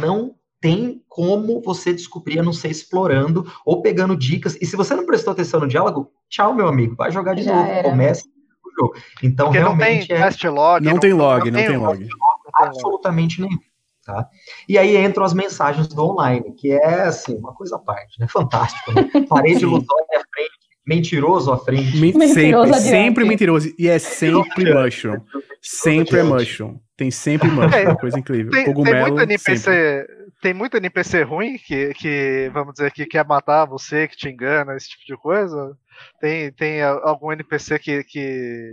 D: não tem como você descobrir a não ser explorando ou pegando dicas. E se você não prestou atenção no diálogo, tchau, meu amigo, vai jogar de
C: Já
D: novo,
C: era.
D: comece o jogo. Então,
A: Porque não tem
D: realmente é
A: quest log.
B: Não tem log, não tem log.
A: não tem log.
D: absolutamente nenhum. Tá? E aí entram as mensagens do online, que é assim, uma coisa à parte, né? Fantástico, né? Parede ilusória à frente, mentiroso à frente.
B: Me-
C: Mentiroso
B: sempre,
C: adiante.
B: sempre mentiroso. E é sempre mushroom. Sempre é mushroom. Tem sempre mushroom,
A: É,
B: uma coisa incrível.
A: Tem, tem
B: Cogumelo,
A: muito NPC.
B: sempre.
A: Tem muito NPC ruim que, que, vamos dizer, que quer matar você, que te engana, esse tipo de coisa. Tem, tem algum NPC que, que,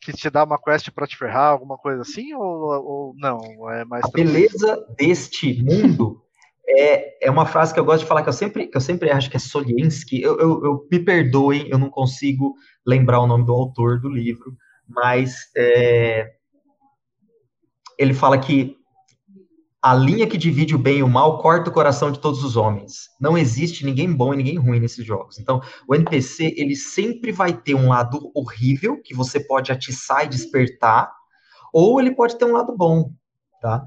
A: que te dá uma quest pra te ferrar, alguma coisa assim, ou, ou não? É mais
D: A beleza deste mundo é, é uma frase que eu gosto de falar, que eu sempre, que eu sempre acho que é Solinsky. Eu, eu, eu- me perdoem, eu não consigo lembrar o nome do autor do livro, mas é, ele fala que a linha que divide o bem e o mal corta o coração de todos os homens. Não existe ninguém bom e ninguém ruim nesses jogos. Então, o NPC, ele sempre vai ter um lado horrível, que você pode atiçar e despertar, ou ele pode ter um lado bom, tá?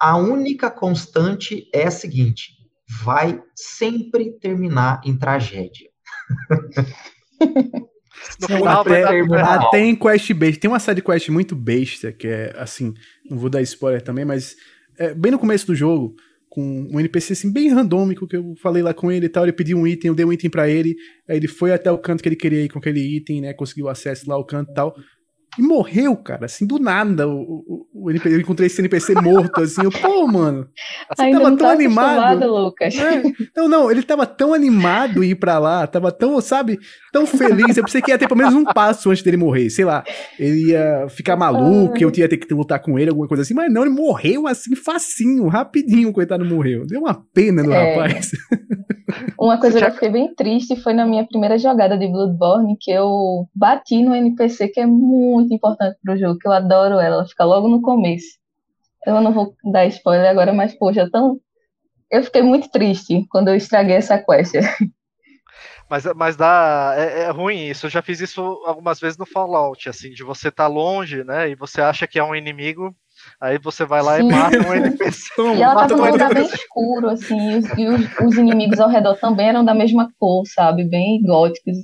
D: A única constante é a seguinte: vai sempre terminar em tragédia.
A: No
B: Não,
A: final vai
B: até, até em quest besta. Tem uma série de quest muito besta, que é assim, não vou dar spoiler também, mas é, bem no começo do jogo, com um NPC assim, bem randômico, que eu falei lá com ele e tal, ele pediu um item, eu dei um item pra ele, aí ele foi até o canto que ele queria ir com aquele item, né, conseguiu acesso lá ao canto e tal, e morreu, cara, assim, do nada, o, o NPC, eu encontrei esse NPC morto, assim, eu, pô, mano, você
C: Ainda
B: tava
C: não
B: tão
C: tá
B: animado.
C: Lucas.
B: É, Não, não, ele tava tão animado em ir pra lá, tava tão, sabe, tão feliz. Eu pensei que ia ter pelo menos um passo antes dele morrer, sei lá. Ele ia ficar maluco,
C: Ai.
B: eu ia ter que lutar com ele, alguma coisa assim, mas não, ele morreu assim, facinho, rapidinho, o coitado morreu. Deu uma pena no
C: É.
B: rapaz.
C: Uma coisa que
A: já-
C: eu fiquei bem triste foi na minha primeira jogada de Bloodborne, que eu bati no NPC, que é muito importante pro jogo, que eu adoro ela, ela fica logo no começo. Eu não vou dar spoiler agora, mas, poxa, tão... eu fiquei muito triste quando eu estraguei essa quest.
A: Mas, mas dá. É, é ruim isso. Eu já fiz isso algumas vezes no Fallout, assim, de você tá longe, né? E você acha que é um inimigo, aí você vai lá
C: Sim.
A: e mata um NPC.
C: E ela
B: mata
C: tava
B: o
C: num lugar bem escuro, assim, e, os, e os- os inimigos ao redor também eram da mesma cor, sabe? Bem góticos.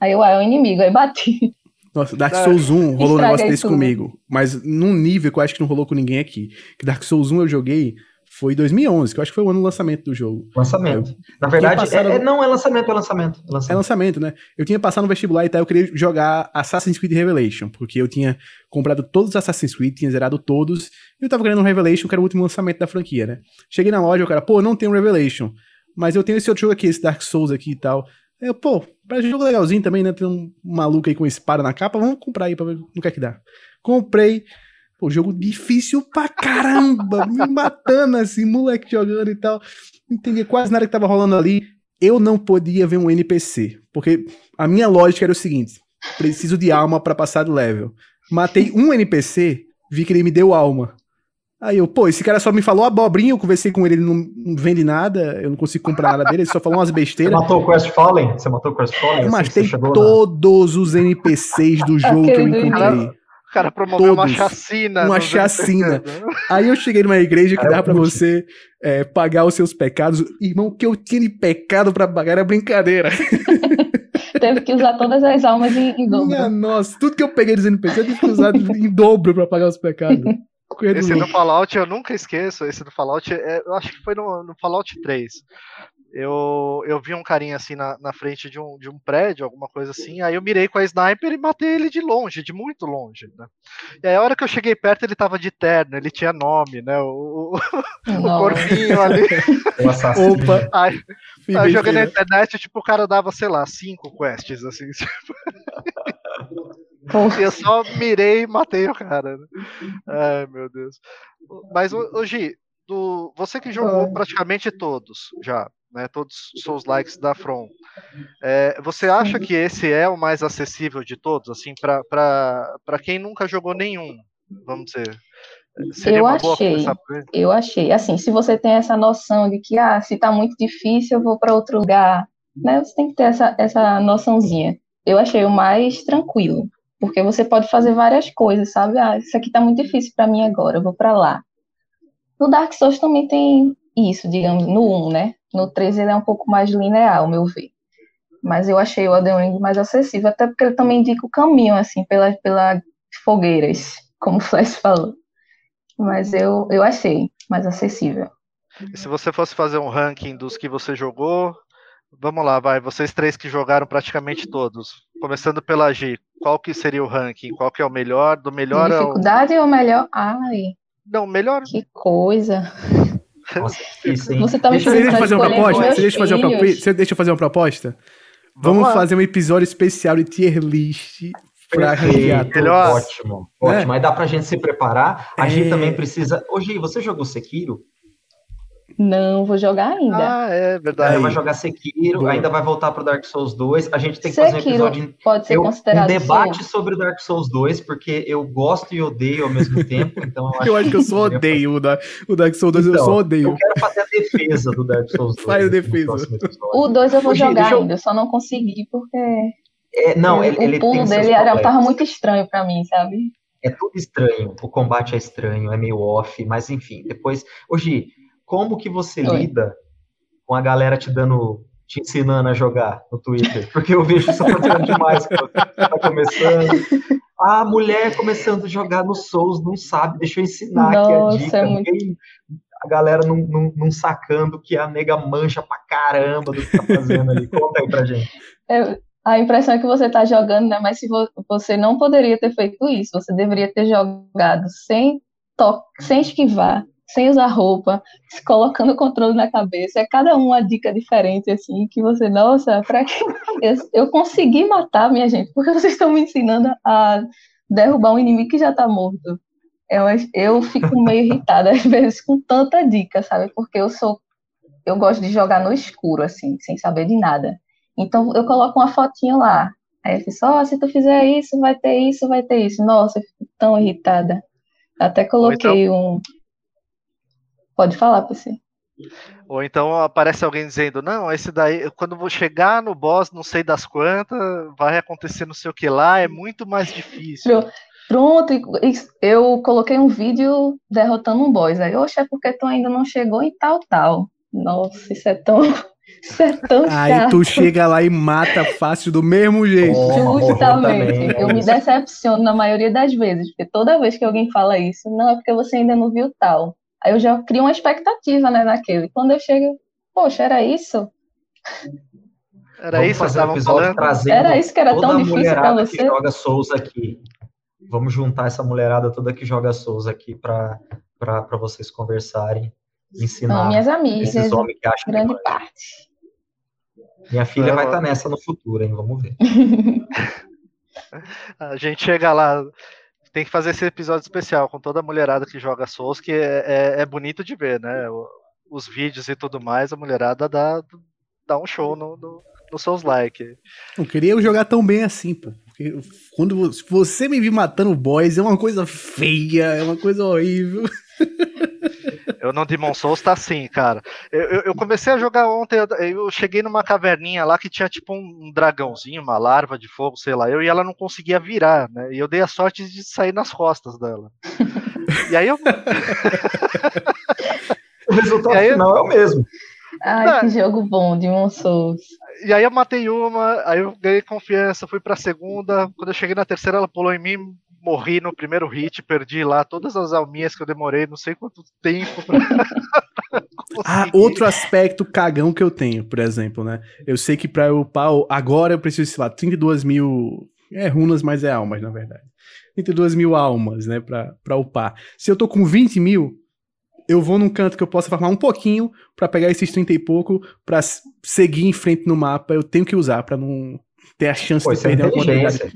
C: Aí eu, ah, é um inimigo, aí bati.
B: Nossa, Dark Souls 1 rolou um negócio desse
C: tudo.
B: comigo, mas num nível que eu acho que não rolou com ninguém aqui. Que Dark Souls 1 eu joguei foi em 2011, que eu acho que foi o ano do lançamento do jogo.
D: Lançamento. Na verdade,
B: passado-
D: é, é- não é lançamento, é lançamento. É
B: É
D: lançamento.
B: lançamento, né? Eu tinha passado no vestibular e tal, eu queria jogar Assassin's Creed Revelation, porque eu tinha comprado todos os Assassin's Creed, tinha zerado todos, e eu tava querendo um Revelation, que era o último lançamento da franquia, né? Cheguei na loja, o cara, pô, não tem um Revelation, mas eu tenho esse outro jogo aqui, esse Dark Souls aqui e tal. Eu, pô, pra jogo legalzinho também, né? Tem um maluco aí com espada na capa, vamos comprar aí pra ver no que é que dá. Comprei. Pô, jogo difícil pra caramba, me matando assim, moleque jogando e tal. Não entendia quase nada que tava rolando ali. eu não podia ver um NPC, porque a minha lógica era o seguinte: preciso de alma para passar do level. Matei um NPC, vi que ele me deu alma. Aí eu, pô, esse cara só me falou abobrinha, eu conversei com ele, ele não, não vende nada, eu não consigo comprar nada dele, ele só falou umas besteiras.
D: Você matou o Quest Fallen? Você matou o Quest Fallen?
B: Eu matei todos na... os NPCs do jogo que eu encontrei.
A: O cara promoveu Todos. uma chacina.
B: Uma chacina. Aí eu cheguei numa igreja que dava pra você é, pagar os seus pecados. Irmão, o que eu tinha de pecado pra pagar era brincadeira.
C: Teve que usar todas as almas em, em dobro. Minha
B: nossa, tudo que eu peguei dos NPCs eu tive que usar em dobro pra pagar os pecados.
A: Esse do Fallout eu nunca esqueço. Esse do Fallout, é, eu acho que foi no, no Fallout 3 eu, eu vi um carinha assim na, na frente de um, de um prédio, alguma coisa assim, aí eu mirei com a sniper e matei ele de longe, de muito longe, né? E aí a hora que eu cheguei perto, ele tava de terno, ele tinha nome, né? O, o, o corpinho ali. Opa! Aí, aí eu joguei na internet, tipo, o cara dava, sei lá, cinco quests, assim, tipo... eu só mirei e matei o cara. Né? Ai, meu Deus. Mas, hoje, do, você que jogou praticamente todos já, né, todos os seus likes da From. É, você acha que esse é o mais acessível de todos, assim, para quem nunca jogou nenhum, vamos dizer?
C: Seria eu achei, eu achei. Assim, se você tem essa noção de que, ah, se tá muito difícil, eu vou para outro lugar, né? Você tem que ter essa, essa noçãozinha. Eu achei o mais tranquilo, porque você pode fazer várias coisas, sabe? Ah, isso aqui tá muito difícil para mim agora, eu vou para lá. No Dark Souls também tem isso, digamos, no 1, né? No 3 ele é um pouco mais linear, ao meu ver. Mas eu achei o Elden Ring mais acessível, até porque ele também indica o caminho, assim, pelas pela fogueiras, como o Flash falou. Mas eu, eu achei mais acessível.
A: E se você fosse fazer um ranking dos que você jogou, vamos lá, vai, vocês três que jogaram praticamente todos, começando pela G, qual que seria o ranking? Qual que é o melhor? Do melhor
C: dificuldade ao... ou melhor? Ai.
A: Não, melhor.
C: Que coisa.
B: Nossa, Você tá me você deixa fazer uma proposta? Você deixa fazer uma, você deixa fazer uma proposta? Vamos, Vamos fazer um episódio especial de tier list
D: pra ranquear Ótimo, ótimo. É? Aí dá pra gente se preparar. A é... gente também precisa. Hoje, você jogou Sekiro?
C: Não, vou jogar ainda.
A: Ah, é verdade.
D: vai jogar Sekiro, Boa. ainda vai voltar pro Dark Souls 2. A gente tem que Sekiro fazer um episódio.
C: Pode ser eu, considerado.
D: Um debate sobre o Dark Souls 2, porque eu gosto e odeio ao mesmo tempo. Então eu acho,
B: eu acho que eu só odeio o, da, o Dark Souls 2, então, eu só odeio.
D: Eu quero fazer a defesa do Dark Souls 2.
B: Faz a defesa.
C: O 2 eu vou jogar eu... ainda, eu só não consegui porque.
D: É, não, ele,
C: o
D: ele
C: pulo dele era, tava muito estranho para mim, sabe?
D: É tudo estranho, o combate é estranho, é meio off, mas enfim, depois. Hoje, como que você Oi. lida com a galera te dando, te ensinando a jogar no Twitter? Porque eu vejo isso acontecendo demais quando tá começando. A mulher começando a jogar no Souls, não sabe, deixa eu ensinar Nossa, aqui a dica. É muito... A galera não, não, não, sacando que a nega mancha pra caramba do que tá fazendo ali. Conta aí pra gente.
C: É, a impressão é que você tá jogando, né? Mas se você não poderia ter feito isso, você deveria ter jogado sem sem esquivar, sem usar roupa, se colocando o controle na cabeça. É cada uma dica diferente, assim, que você, nossa, para que eu, consegui matar, minha gente, porque vocês estão me ensinando a derrubar um inimigo que já está morto. Eu, eu fico meio irritada, às vezes, com tanta dica, sabe? Porque eu sou. Eu gosto de jogar no escuro, assim, sem saber de nada. Então, eu coloco uma fotinha lá. Aí eu fico, oh, se tu fizer isso, vai ter isso, vai ter isso. Nossa, eu fico tão irritada. Até coloquei então... um Pode falar, PC.
A: Ou então aparece alguém dizendo, não, esse daí, quando vou chegar no boss, não sei das quantas, vai acontecer não sei o que lá, é muito mais difícil.
C: Pronto, eu coloquei um vídeo derrotando um boss. Aí, oxe, é porque tu ainda não chegou em tal, tal. Nossa, isso é tão. Isso é tão
B: Aí chato. tu chega lá e mata fácil do mesmo jeito.
C: Oh, Justamente. Eu me decepciono na maioria das vezes, porque toda vez que alguém fala isso, não, é porque você ainda não viu tal. Aí eu já crio uma expectativa, né, naquele. Quando eu chego, poxa, era isso?
D: Era Vamos isso fazer um episódio trazendo
C: Era isso que era tão difícil para você?
D: que joga Souls aqui. Vamos juntar essa mulherada toda que joga Souls aqui para vocês conversarem, ensinar
C: Não, minhas amigas,
D: esses homens que acham
C: grande que parte.
D: Minha filha vai estar tá nessa no futuro, hein? Vamos ver.
A: a gente chega lá, tem que fazer esse episódio especial com toda a mulherada que joga Souls, que é, é, é bonito de ver, né? Os vídeos e tudo mais, a mulherada dá, dar um show no, no, no Souls Like.
B: Não queria eu jogar tão bem assim, pô. Quando você me vir matando boys, é uma coisa feia, é uma coisa horrível.
A: Eu no Demon Souls tá assim, cara. Eu, eu, eu comecei a jogar ontem, eu, eu, cheguei numa caverninha lá que tinha tipo um, um, dragãozinho, uma larva de fogo, sei lá, eu e ela não conseguia virar, né? E eu dei a sorte de sair nas costas dela. e aí eu.
D: o resultado aí, final é o mesmo.
C: Ai, não. que jogo bom, Demon Souls.
A: E aí eu matei uma, aí eu ganhei confiança, fui pra segunda. Quando eu cheguei na terceira, ela pulou em mim, morri no primeiro hit, perdi lá todas as alminhas que eu demorei, não sei quanto tempo pra.
B: ah, outro aspecto cagão que eu tenho, por exemplo, né? Eu sei que pra eu upar, agora eu preciso, sei lá, 32 mil. É runas, mas é almas, na verdade. 32 mil almas, né, pra, pra upar. Se eu tô com 20 mil, eu vou num canto que eu possa farmar um pouquinho para pegar esses 30 e pouco para seguir em frente no mapa. Eu tenho que usar para não ter a chance Pô, de perder é uma quantidade.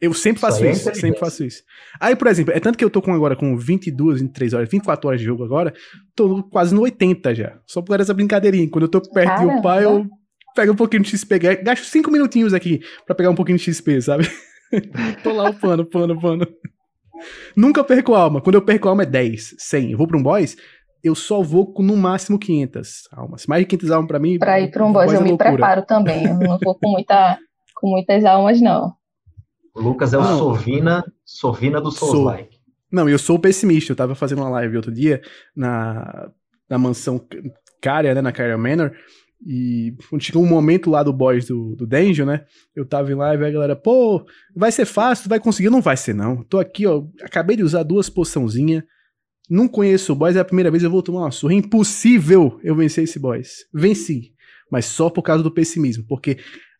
B: Eu sempre faço isso, é isso sempre faço isso. Aí, por exemplo, é tanto que eu tô com agora com 22, 23 horas, 24 horas de jogo agora, tô quase no 80 já. Só por essa brincadeirinha. Quando eu tô perto Caramba. de upar, eu pego um pouquinho de XP, gasto 5 minutinhos aqui para pegar um pouquinho de XP, sabe? tô lá upando, upando, upando. Nunca perco alma. Quando eu perco alma é 10, 100. Eu vou pra um boss, eu só vou com no máximo 500 almas. Mais de 500 almas pra mim.
C: Pra ir pra um boss, eu é me preparo também. Eu não vou com, muita, com muitas almas, não.
D: O Lucas é o não. Sovina, Sovina do Souls Like.
B: Não, eu sou pessimista. Eu tava fazendo uma live outro dia na, na mansão Caria, né, na Caria Manor. E quando chegou um momento lá do boss do, do Dungeon, né? Eu tava em live e a galera, pô, vai ser fácil, tu vai conseguir. Não vai ser, não. Tô aqui, ó. Acabei de usar duas poçãozinhas. Não conheço o boss, é a primeira vez eu vou tomar uma surra. É impossível eu vencer esse boss. Venci. Mas só por causa do pessimismo. Porque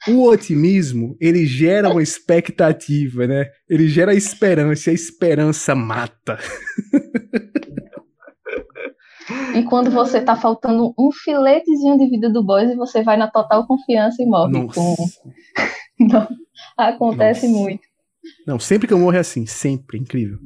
B: o otimismo, ele gera uma expectativa, né? Ele gera esperança. E a esperança mata.
C: E quando você tá faltando um filetezinho de vida do boss e você vai na total confiança e morre. Com... Não, acontece Nossa. muito.
B: Não, sempre que eu morro é assim, sempre, incrível.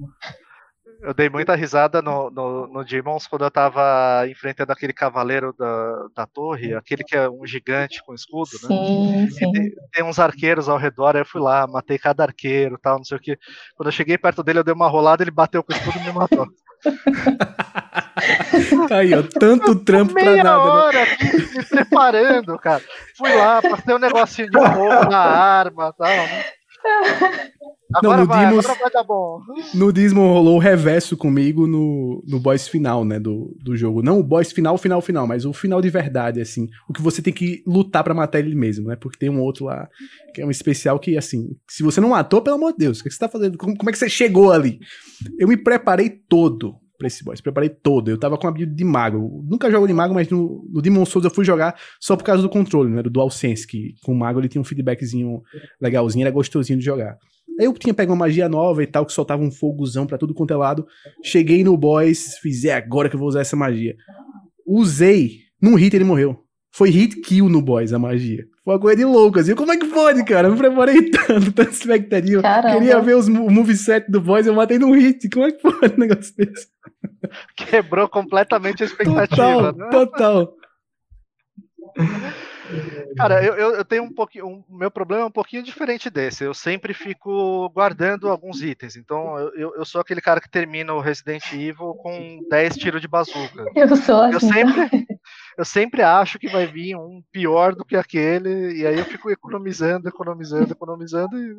A: Eu dei muita risada no, no, no Demons quando eu tava enfrentando aquele cavaleiro da, da torre, aquele que é um gigante com escudo,
C: né? Sim, sim.
A: Tem, tem, uns arqueiros ao redor, aí eu fui lá, matei cada arqueiro tal, não sei o que. Quando eu cheguei perto dele, eu dei uma rolada, ele bateu com o escudo e me matou.
B: Aí, ó, tanto trampo pra nada. Meia
A: né? hora né? me preparando, cara. Fui lá, passei um negocinho de fogo na arma tal, né? Agora, não, no vai, Demons, agora vai dar bom.
B: No Demon rolou o reverso comigo no, no boss final, né, do, do jogo. Não o boss final, final, final, mas o final de verdade, assim. O que você tem que lutar para matar ele mesmo, né? Porque tem um outro lá, que é um especial que, assim, se você não matou, pelo amor de Deus, o que você tá fazendo? Como, como é que você chegou ali? Eu me preparei todo pra esse boss. Preparei todo. Eu tava com a build de mago. Nunca jogo de mago, mas no, no Demon Souls eu fui jogar só por causa do controle, né? Do DualSense, que com o mago ele tinha um feedbackzinho legalzinho, era gostosinho de jogar. Aí eu tinha pego uma magia nova e tal, que soltava um fogozão pra tudo quanto é lado. Cheguei no boss, fiz, é agora que eu vou usar essa magia. Usei, num hit ele morreu. Foi hit kill no boss a magia. Foi uma coisa de louco, assim. Como é que pode, cara? Eu me preparei tanto, tanta expectativa. Queria ver os, o moveset do boss, eu matei num hit. Como é que pode um negócio desse?
A: Quebrou completamente a expectativa.
B: Total, né? total.
A: Cara, eu, eu, tenho um pouquinho. O um, meu problema é um pouquinho diferente desse. Eu sempre fico guardando alguns itens. Então, eu, eu sou aquele cara que termina o Resident Evil com 10 tiros de bazuca.
C: Eu sou assim.
A: Eu sempre, eu sempre acho que vai vir um pior do que aquele. E aí eu fico economizando, economizando, economizando e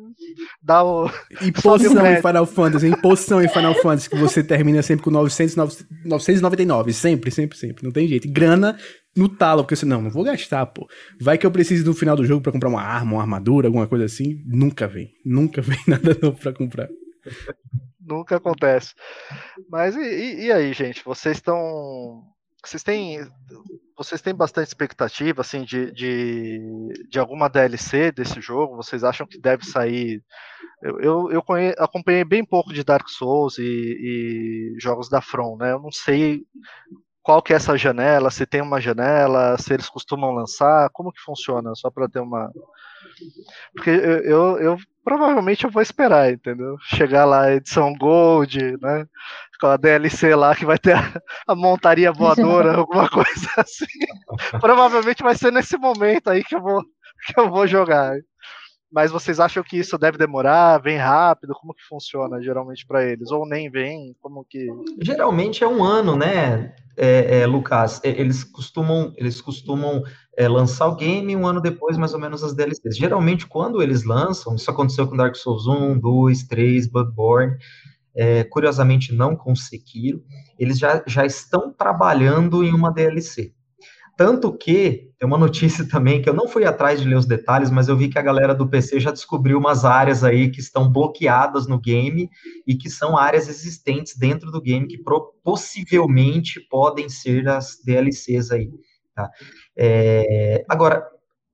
A: dá o.
B: E poção em Final Fantasy, em poção em Final Fantasy, que você termina sempre com 900, 999. Sempre, sempre, sempre. Não tem jeito. E grana no talo, porque você, não, não vou gastar, pô. Vai que eu preciso no final do jogo para comprar uma arma, uma armadura, alguma coisa assim. Nunca vem. Nunca vem nada novo pra comprar.
A: Nunca acontece. Mas e, e aí, gente? Vocês estão. Vocês têm. Vocês têm bastante expectativa assim, de, de, de alguma DLC desse jogo? Vocês acham que deve sair? Eu, eu, eu conhe... acompanhei bem pouco de Dark Souls e, e jogos da From, né? Eu não sei qual que é essa janela, se tem uma janela, se eles costumam lançar, como que funciona, só para ter uma... Porque eu, eu, provavelmente eu vou esperar, entendeu? Chegar lá, edição Gold, né? Com a DLC lá que vai ter a, a montaria voadora, alguma coisa assim. provavelmente vai ser nesse momento aí que eu vou, que eu vou jogar. Mas vocês acham que isso deve demorar? Vem rápido? Como que funciona geralmente para eles? Ou nem vem? Como que.
D: Geralmente é um ano, né, é, é, Lucas? Eles costumam, eles costumam é, lançar o game um ano depois, mais ou menos, as DLCs. Geralmente, quando eles lançam, isso aconteceu com Dark Souls 1, 2, 3, Bloodborne. É, curiosamente não com Sekiro, eles já, já estão trabalhando em uma DLC. Tanto que, tem uma notícia também, que eu não fui atrás de ler os detalhes, mas eu vi que a galera do PC já descobriu umas áreas aí que estão bloqueadas no game e que são áreas existentes dentro do game que possivelmente podem ser as DLCs aí. Tá? É, agora,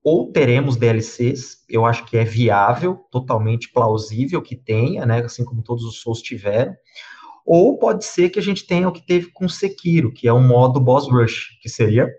D: ou teremos DLCs, eu acho que é viável, totalmente plausível que tenha, né, assim como todos os Souls tiveram, ou pode ser que a gente tenha o que teve com Sekiro, que é um modo boss rush, que seria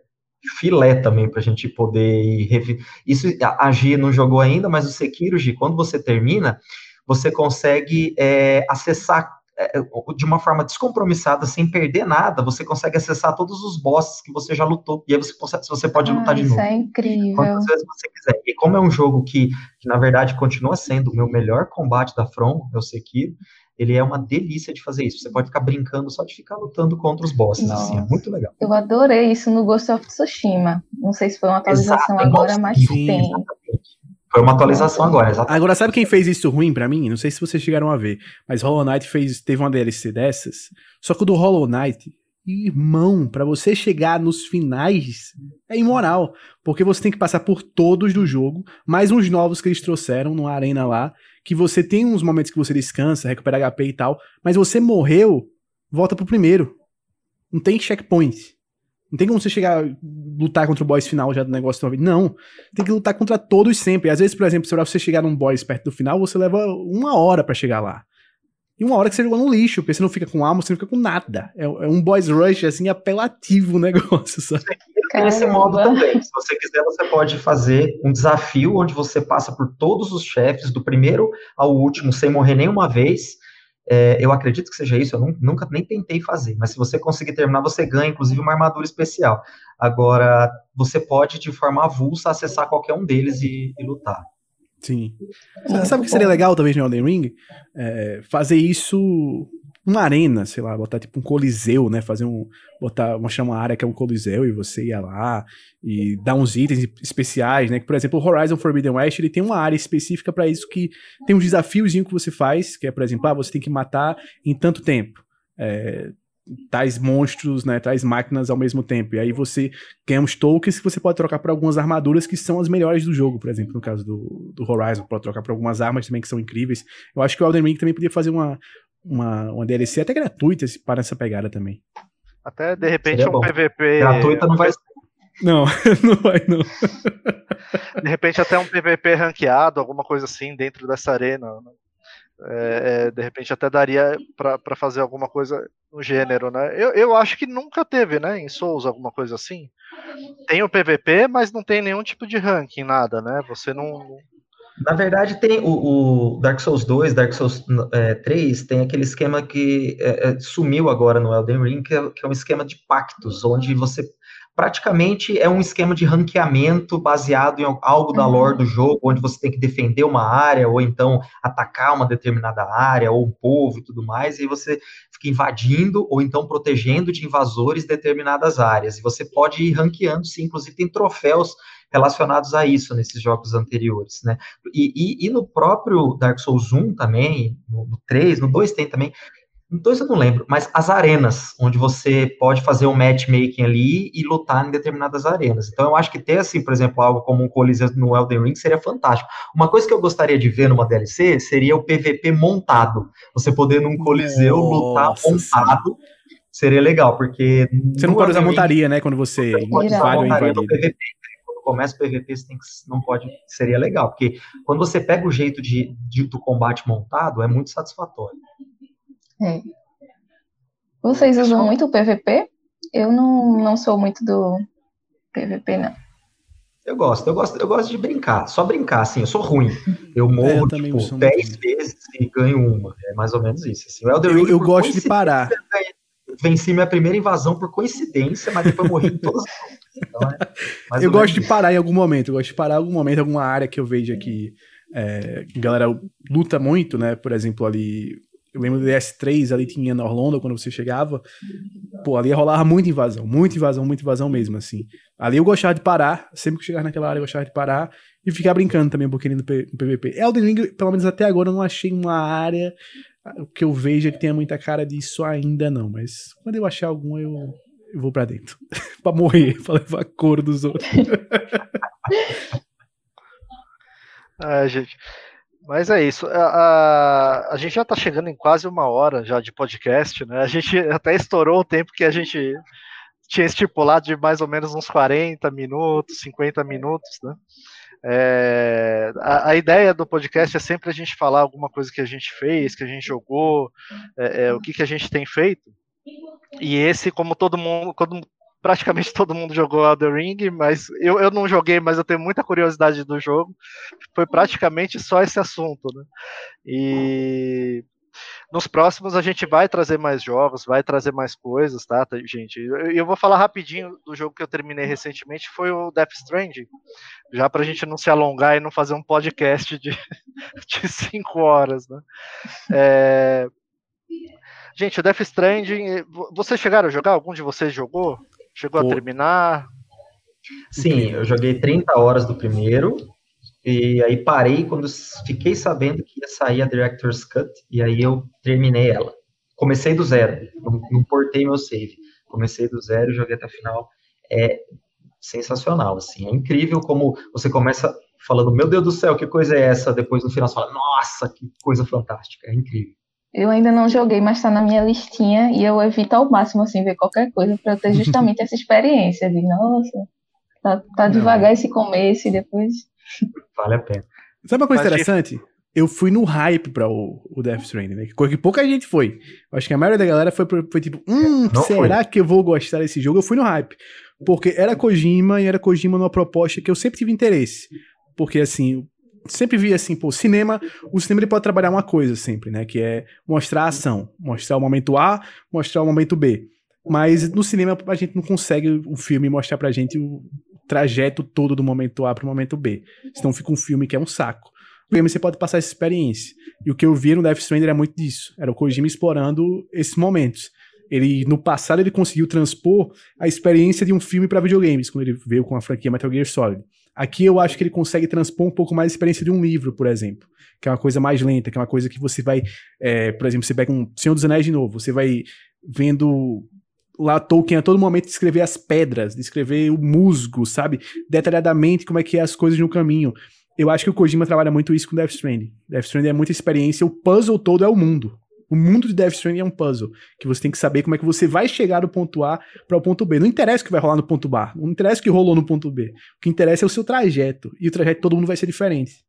D: filé também para a gente poder ir. Isso a G não jogou ainda, mas o Sekiro, G, quando você termina, você consegue é, acessar é, de uma forma descompromissada, sem perder nada, você consegue acessar todos os bosses que você já lutou. E aí você, você pode ah, lutar de
C: isso
D: novo.
C: Isso é incrível.
D: Quantas vezes você quiser. E como é um jogo que, que na verdade, continua sendo o meu melhor combate da From, é o Sekiro, ele é uma delícia de fazer isso. Você pode ficar brincando só de ficar lutando contra os bosses, Nossa. assim, é muito legal.
C: Eu adorei isso no Ghost of Tsushima. Não sei se foi uma atualização Exato, agora, mas sim, tem. Exatamente.
D: Foi uma atualização agora, exatamente.
B: Agora, sabe quem fez isso ruim para mim? Não sei se vocês chegaram a ver, mas Hollow Knight fez, teve uma DLC dessas, só que o do Hollow Knight, irmão, para você chegar nos finais é imoral, porque você tem que passar por todos do jogo, mais uns novos que eles trouxeram numa arena lá, que você tem uns momentos que você descansa, recupera HP e tal, mas você morreu, volta pro primeiro. Não tem checkpoint. Não tem como você chegar lutar contra o boss final já do negócio de. Não. Tem que lutar contra todos sempre. Às vezes, por exemplo, se você chegar num boss perto do final, você leva uma hora para chegar lá. E uma hora que você jogou no lixo, porque você não fica com alma, você não fica com nada. É, é um boss rush, assim, apelativo o negócio, sabe?
D: Tem esse modo também. Se você quiser, você pode fazer um desafio onde você passa por todos os chefes, do primeiro ao último, sem morrer nenhuma vez. É, eu acredito que seja isso, eu não, nunca nem tentei fazer, mas se você conseguir terminar, você ganha, inclusive, uma armadura especial. Agora, você pode, de forma avulsa, acessar qualquer um deles e, e lutar.
B: Sim. Sabe o que seria legal, talvez, no Elden Ring? É, fazer isso uma arena, sei lá, botar tipo um coliseu, né? Fazer um. Botar uma chama área que é um coliseu e você ia lá e dar uns itens especiais, né? Que, por exemplo, o Horizon Forbidden West ele tem uma área específica para isso que tem um desafiozinho que você faz, que é, por exemplo, ah, você tem que matar em tanto tempo. É, tais monstros, né, tais máquinas ao mesmo tempo. E aí você ganha uns tokens que você pode trocar por algumas armaduras que são as melhores do jogo, por exemplo, no caso do, do Horizon, pode trocar por algumas armas também que são incríveis. Eu acho que o Elden Ring também podia fazer uma, uma, uma DLC até gratuita para essa pegada também.
A: Até de repente um PVP.
D: Gratuita não vai ser.
B: Não, não vai não.
A: De repente até um PVP ranqueado, alguma coisa assim dentro dessa arena. Né? É, é, de repente até daria para fazer alguma coisa no gênero, né? Eu, eu acho que nunca teve, né, em Souls alguma coisa assim. Tem o PVP, mas não tem nenhum tipo de ranking, nada, né? Você não,
D: na verdade, tem o, o, Dark Souls 2, Dark Souls é, 3, tem aquele esquema que é, é, sumiu agora no Elden Ring, que é, que é um esquema de pactos, onde você praticamente é um esquema de ranqueamento baseado em algo da lore do jogo, onde você tem que defender uma área, ou então atacar uma determinada área, ou um povo e tudo mais, e você fica invadindo, ou então protegendo de invasores determinadas áreas. E você pode ir ranqueando, sim, inclusive tem troféus relacionados a isso nesses jogos anteriores, né? E, e, e no próprio Dark Souls 1 também, no, no 3, no 2 tem também, no 2 eu não lembro, mas as arenas, onde você pode fazer um matchmaking ali e lutar em determinadas arenas. Então eu acho que ter, assim, por exemplo, algo como um Coliseu no Elden Ring seria fantástico. Uma coisa que eu gostaria de ver numa DLC seria o PVP montado. Você poder num Coliseu Nossa, lutar montado. Sim. Seria legal, porque.
B: Você não pode usar montaria, né? Quando você,
D: invade ou. PVP começa o PVP, você tem que, não pode, seria legal, porque quando você pega o jeito de, de do combate montado, é muito satisfatório.
C: É. Vocês usam muito o PVP? Eu não, não sou muito do PVP, não.
D: Eu gosto, eu gosto, eu gosto de brincar, só brincar, assim, eu sou ruim. Eu morro, é, eu tipo, 10 vezes e ganho uma. É mais ou menos isso. Assim. O
B: Elder Ring, eu, eu gosto de parar.
D: Venci minha primeira invasão por coincidência, mas depois morri em todas
B: então, é eu gosto de parar em algum momento, eu gosto de parar em algum momento, alguma área que eu vejo que é, a galera luta muito, né? Por exemplo, ali eu lembro do DS3, ali tinha na Orlando, quando você chegava, pô, ali rolava muita invasão, muita invasão, muita invasão mesmo, assim. Ali eu gostava de parar, sempre que chegava naquela área eu gostava de parar e ficar brincando também um pouquinho no, P no PVP. Elden Ring, pelo menos até agora, eu não achei uma área que eu veja que tenha muita cara disso ainda não, mas quando eu achar alguma eu, eu vou pra dentro. pra morrer, pra levar a cor dos outros.
A: ah, gente... Mas é isso. A, a, a, gente já está chegando em quase uma hora já de podcast, né? A gente até estourou o tempo que a gente tinha estipulado de mais ou menos uns 40 minutos, 50 minutos, né? É, a, a, ideia do podcast é sempre a gente falar alguma coisa que a gente fez, que a gente jogou, é, é, o que, que a gente tem feito. E esse, como todo mundo, todo, praticamente todo mundo jogou Elden Ring, mas eu, eu não joguei, mas eu tenho muita curiosidade do jogo. Foi praticamente só esse assunto, né? E nos próximos a gente vai trazer mais jogos, vai trazer mais coisas, tá, gente? Eu, eu vou falar rapidinho do jogo que eu terminei recentemente, foi o Death Stranding, já pra gente não se alongar e não fazer um podcast de, de cinco horas, né? É... Gente, o Death Stranding, vocês chegaram a jogar? Algum de vocês jogou? Chegou Pô. a terminar?
D: Sim, eu joguei 30 horas do primeiro, e aí parei quando fiquei sabendo que ia sair a Director's Cut, e aí eu terminei ela. Comecei do zero, não, não portei meu save. Comecei do zero e joguei até o final. É sensacional, assim. É incrível como você começa falando, meu Deus do céu, que coisa é essa? Depois no final você fala, nossa, que coisa fantástica. É incrível.
C: Eu ainda não joguei, mas está na minha listinha e eu evito ao máximo assim ver qualquer coisa para ter justamente essa experiência de nossa, tá, tá devagar esse começo e depois
D: vale a pena.
B: Sabe uma coisa mas interessante? Eu fui no hype para o, o Death Stranding, né? Que pouca gente foi. Eu acho que a maioria da galera foi, foi tipo, hum, não será foi. que eu vou gostar desse jogo? Eu fui no hype. Porque era Kojima e era Kojima numa proposta que eu sempre tive interesse. Porque, assim, sempre vi assim, pô, cinema, o cinema ele pode trabalhar uma coisa sempre, né, que é mostrar a ação, mostrar o momento A, mostrar o momento B. Mas no cinema a gente não consegue o filme mostrar pra gente o trajeto todo do momento A pro momento B. Senão fica um filme que é um saco. O você pode passar essa experiência. E o que eu vi no Death Stranding era muito disso. Era o Kojima explorando esses momentos. Ele, no passado, ele conseguiu transpor a experiência de um filme para videogames, quando ele veio com a franquia Metal Gear Solid. Aqui eu acho que ele consegue transpor um pouco mais a experiência de um livro, por exemplo, que é uma coisa mais lenta, que é uma coisa que você vai, é, por exemplo, você pega um Senhor dos Anéis de novo, você vai vendo lá Tolkien a todo momento descrever as pedras, descrever o musgo, sabe? Detalhadamente como é que é as coisas no caminho. Eu acho que o Kojima trabalha muito isso com Death Stranding. Death Stranding é muita experiência, o puzzle todo é o mundo. O mundo de Stranding é um puzzle, que você tem que saber como é que você vai chegar do ponto A para o ponto B. Não interessa o que vai rolar no ponto A, não interessa o que rolou no ponto B. O que interessa é o seu trajeto, e o trajeto de todo mundo vai ser diferente.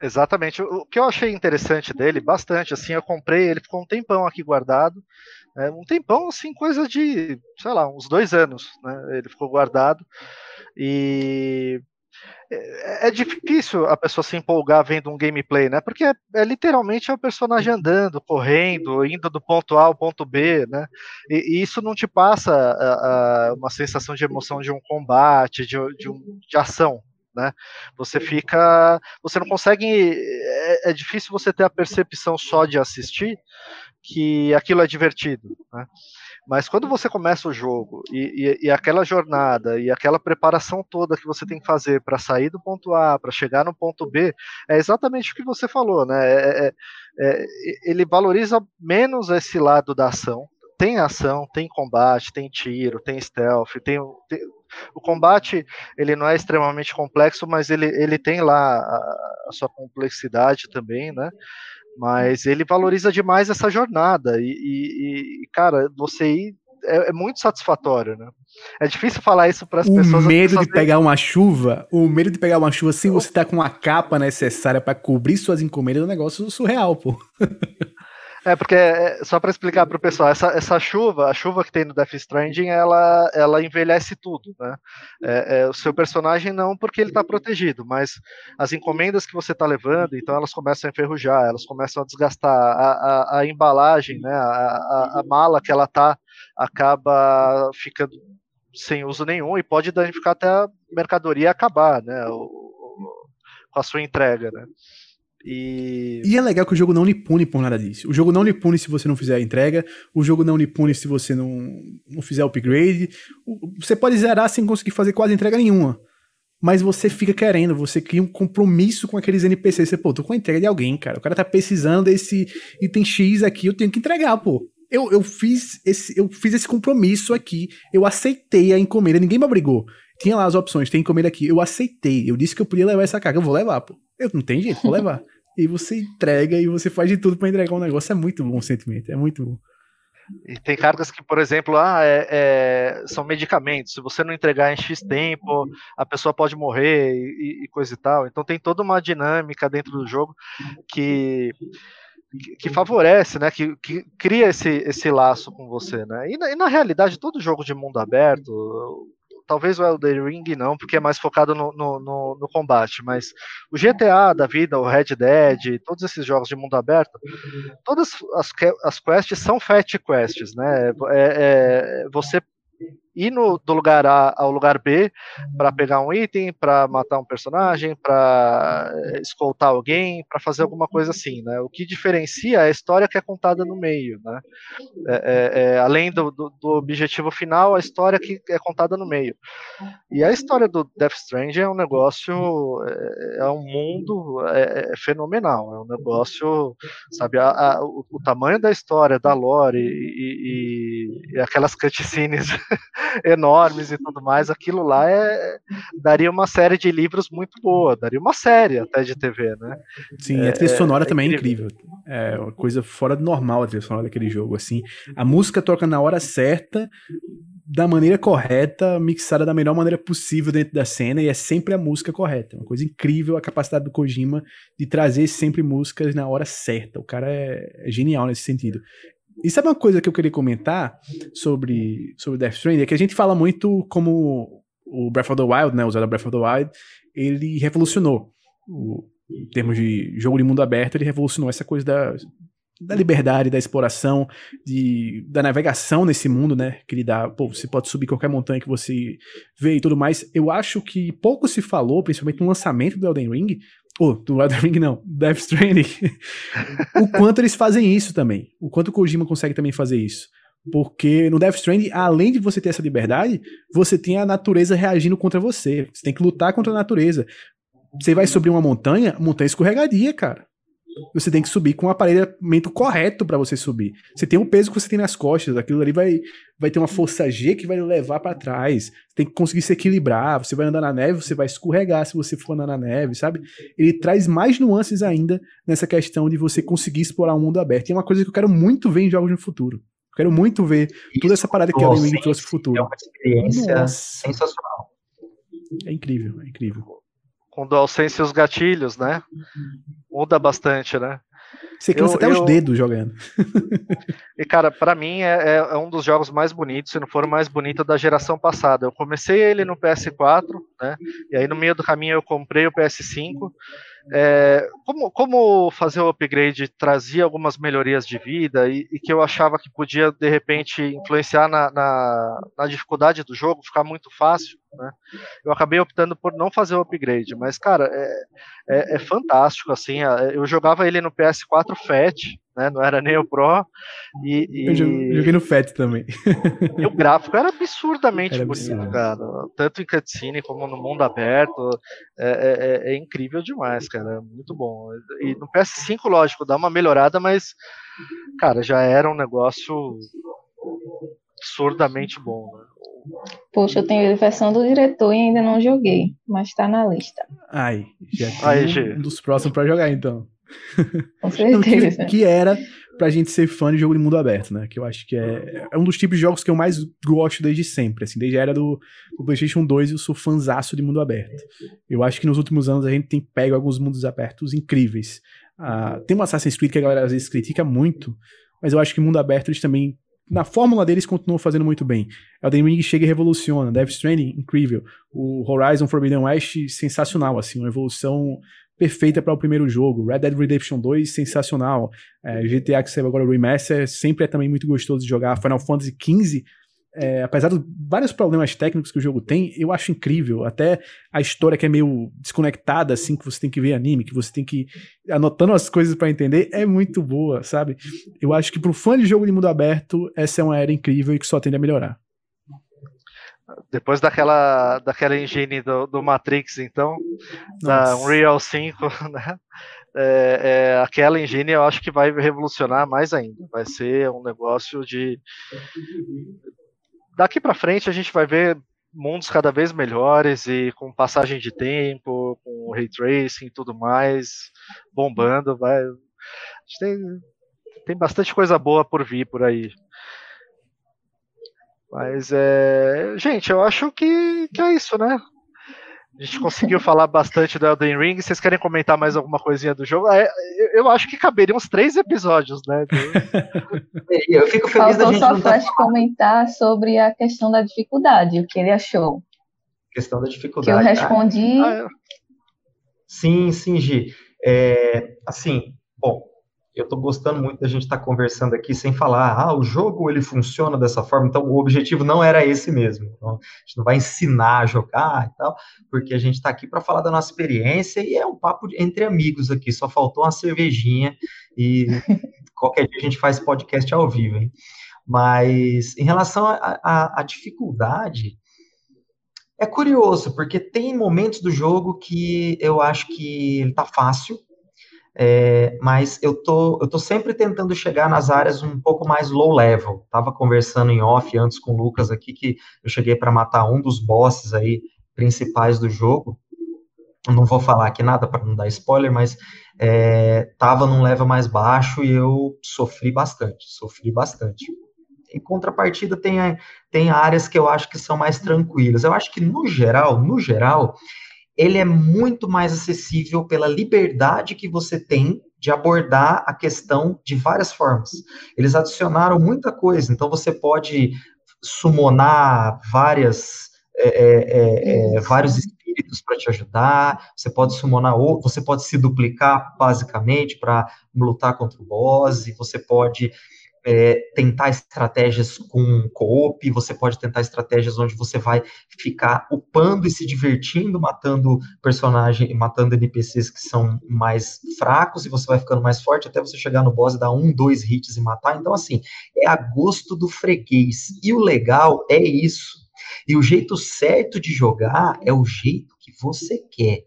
A: Exatamente. O que eu achei interessante dele, bastante, assim, eu comprei, ele ficou um tempão aqui guardado, né, um tempão, assim, coisa de, sei lá, uns dois anos, né, ele ficou guardado, e é, é, difícil a pessoa se empolgar vendo um gameplay, né? Porque é, é literalmente o personagem andando, correndo, indo do ponto A ao ponto B, né? E, e isso não te passa a, a, uma sensação de emoção de um combate, de, de, um, de ação, né? Você fica, você não consegue, é, é, difícil você ter a percepção só de assistir que aquilo é divertido, né? Mas quando você começa o jogo e, e, e, aquela jornada e aquela preparação toda que você tem que fazer para sair do ponto A, para chegar no ponto B, é exatamente o que você falou, né? É, é, é, ele valoriza menos esse lado da ação. Tem ação, tem combate, tem tiro, tem stealth, tem, tem o combate ele não é extremamente complexo, mas ele, ele tem lá a, a sua complexidade também, né? Mas ele valoriza demais essa jornada. E, e, e cara, você ir é, é, muito satisfatório, né? É difícil falar isso para as pessoas.
B: O medo de pegar uma chuva, o medo de pegar uma chuva sem você estar tá com a capa necessária para cobrir suas encomendas é um negócio surreal, pô.
A: É, porque, é, só para explicar para o pessoal, essa, essa chuva, a chuva que tem no Death Stranding, ela, ela envelhece tudo, né? É, é, o seu personagem não porque ele está protegido, mas as encomendas que você está levando, então elas começam a enferrujar, elas começam a desgastar, a, a, a embalagem, né? A, a, a mala que ela tá acaba ficando sem uso nenhum e pode danificar até a mercadoria acabar, né? O, o, com a sua entrega, né?
B: E... e... é legal que o jogo não lhe pune por nada disso. O jogo não lhe pune se você não fizer a entrega, o jogo não lhe pune se você não, não fizer upgrade. Você pode zerar sem conseguir fazer quase entrega nenhuma. Mas você fica querendo, você cria um compromisso com aqueles NPCs. Você, pô, tô com a entrega de alguém, cara. O cara tá precisando desse item X aqui, eu tenho que entregar, pô. Eu, eu, fiz esse, eu fiz esse compromisso aqui, eu aceitei a encomenda, ninguém me obrigou. Tinha lá as opções, tem encomenda aqui, eu aceitei. Eu disse que eu podia levar essa carga, eu vou levar, pô. Eu não tem jeito, vou levar. E você entrega e você faz de tudo para entregar um negócio. É muito bom o sentimento, é muito bom.
A: E tem cargas que, por exemplo, ah, é, é, são medicamentos. Se você não entregar em X tempo, a pessoa pode morrer e, e, coisa e tal. Então tem toda uma dinâmica dentro do jogo que, que favorece, né? Que, que cria esse, esse laço com você, né? E na, e na realidade, todo jogo de mundo aberto, talvez o Elden Ring não, porque é mais focado no, no, no, no, combate, mas o GTA da vida, o Red Dead, todos esses jogos de mundo aberto, todas as, as quests são fat quests, né? É, é, você ir no, do lugar A ao lugar B para pegar um item, para matar um personagem, para escoltar alguém, para fazer alguma coisa assim, né? O que diferencia é a história que é contada no meio, né? É, é, é, além do, do, do, objetivo final, a história que é contada no meio. E a história do Death Strange é um negócio, é, é um mundo é, fenomenal, é um negócio, sabe, a, a, o, o, tamanho da história, da lore e, e, e aquelas cutscenes enormes e tudo mais, aquilo lá é, daria uma série de livros muito boa, daria uma série até de TV, né?
B: Sim, é, a trilha sonora é, também é incrível. É uma coisa fora do normal a trilha sonora daquele jogo, assim. A música toca na hora certa, da maneira correta, mixada da melhor maneira possível dentro da cena, e é sempre a música correta. É uma coisa incrível a capacidade do Kojima de trazer sempre músicas na hora certa. O cara é, é genial nesse sentido. E sabe uma coisa que eu queria comentar sobre, sobre Death Stranding? É que a gente fala muito como o Breath of the Wild, né? O Zelda Breath of the Wild, ele revolucionou. O, em termos de jogo de mundo aberto, ele revolucionou essa coisa da, da liberdade, da exploração, de, da navegação nesse mundo, né? Que ele dá, pô, você pode subir qualquer montanha que você vê e tudo mais. Eu acho que pouco se falou, principalmente no lançamento do Elden Ring, ou do Elden Ring não, Death Stranding, o quanto eles fazem isso também. O quanto o Kojima consegue também fazer isso. Porque no Death Stranding, além de você ter essa liberdade, você tem a natureza reagindo contra você. Você tem que lutar contra a natureza. Você vai subir uma montanha, montanha escorregadia, cara você tem que subir com o aparelhamento correto para você subir. Você tem o peso que você tem nas costas, aquilo ali vai, vai ter uma força G que vai levar para trás. Você tem que conseguir se equilibrar. Você vai andar na neve, você vai escorregar se você for andar na neve, sabe? Ele traz mais nuances ainda nessa questão de você conseguir explorar o um mundo aberto. E é uma coisa que eu quero muito ver em jogos no futuro. Eu quero muito ver Isso, toda essa parada que a Elden trouxe pro futuro. É
D: uma experiência Nossa. sensacional.
B: É incrível, é incrível
A: com DualSense e os gatilhos, né? Muda bastante, né?
B: Você cansa eu, até eu... os dedos jogando.
A: e, cara, para mim é, é, um dos jogos mais bonitos, se não for o mais bonito da geração passada. Eu comecei ele no PS4, né? E aí no meio do caminho eu comprei o PS5. É, como, como, fazer o upgrade trazia algumas melhorias de vida e, e, que eu achava que podia de repente influenciar na, na, na, dificuldade do jogo, ficar muito fácil, né? Eu acabei optando por não fazer o upgrade, mas cara, é, é, é fantástico assim. Eu jogava ele no PS4 Fat, né? Não era nem o Pro. E, e...
B: Eu joguei no FAT também.
A: E o gráfico era absurdamente era bonito, absurdo. cara. Tanto em cutscene como no mundo aberto. É, é, é, é, incrível demais, cara. Muito bom. E no PS5, lógico, dá uma melhorada, mas, cara, já era um negócio absurdamente bom. Né?
C: Poxa, eu tenho a versão do diretor e ainda não joguei, mas tá na lista.
B: Ai, já tem Aí, um dos próximos para jogar então.
C: Com certeza.
B: que, que era pra gente ser fã de jogo de mundo aberto, né? Que eu acho que é, é um dos tipos de jogos que eu mais gosto desde sempre, assim, desde a era do, do PlayStation 2 eu sou fanzaço de mundo aberto. Eu acho que nos últimos anos a gente tem pego alguns mundos abertos incríveis. a, tem um Assassin's Creed que a galera às vezes critica muito, mas eu acho que mundo aberto eles também na fórmula deles continuam fazendo muito bem. Elden Ring chega e revoluciona, Death Stranding incrível, o Horizon Forbidden West sensacional assim, uma evolução perfeita para o primeiro jogo. Red Dead Redemption 2, sensacional. É, GTA que saiu agora o Remaster, sempre é também muito gostoso de jogar. Final Fantasy XV, é, apesar de vários problemas técnicos que o jogo tem, eu acho incrível. Até a história que é meio desconectada, assim, que você tem que ver anime, que você tem que ir anotando as coisas para entender, é muito boa, sabe? Eu acho que pro fã de jogo de mundo aberto, essa é uma era incrível e que só tende a melhorar.
A: Depois daquela, daquela engine do, do Matrix, então, Nossa. da Unreal 5, né? É, é, aquela engine eu acho que vai revolucionar mais ainda. Vai ser um negócio de. Daqui para frente a gente vai ver mundos cada vez melhores e com passagem de tempo, com ray tracing e tudo mais, bombando. Vai... Tem, tem bastante coisa boa por vir por aí. Mas é. Gente, eu acho que, que é isso, né? A gente conseguiu falar bastante do Elden Ring. Vocês querem comentar mais alguma coisinha do jogo? É, eu acho que caberiam uns três episódios, né?
C: eu fico feliz Faltou da gente só Flash tá... comentar sobre a questão da dificuldade, o que ele achou.
D: Questão da dificuldade.
C: Que eu respondi. Ah,
D: sim, sim, Gi. É, assim, eu estou gostando muito da gente estar tá conversando aqui sem falar, ah, o jogo ele funciona dessa forma, então o objetivo não era esse mesmo. Então, a gente não vai ensinar a jogar e tal, porque a gente está aqui para falar da nossa experiência e é um papo entre amigos aqui, só faltou uma cervejinha e qualquer dia a gente faz podcast ao vivo, hein? Mas em relação à dificuldade, é curioso, porque tem momentos do jogo que eu acho que ele tá fácil, é, mas eu tô, eu tô sempre tentando chegar nas áreas um pouco mais low level. Tava conversando em off antes com o Lucas aqui que eu cheguei para matar um dos bosses aí principais do jogo. não vou falar aqui nada para não dar spoiler, mas é, tava num level mais baixo e eu sofri bastante, sofri bastante. Em contrapartida, tem, tem áreas que eu acho que são mais tranquilas. Eu acho que, no geral, no geral, ele é muito mais acessível pela liberdade que você tem de abordar a questão de várias formas. Eles adicionaram muita coisa, então você pode summonar várias, é, é, é, é vários espíritos para te ajudar, você pode summonar ou você pode se duplicar basicamente para lutar contra o boss, e você pode é, tentar estratégias com co-op, você pode tentar estratégias onde você vai ficar upando e se divertindo, matando personagens, matando NPCs que são mais fracos, e você vai ficando mais forte até você chegar no boss e dar um, dois hits e matar. Então, assim, é a gosto do freguês. E o legal é isso. E o jeito certo de jogar é o jeito que você quer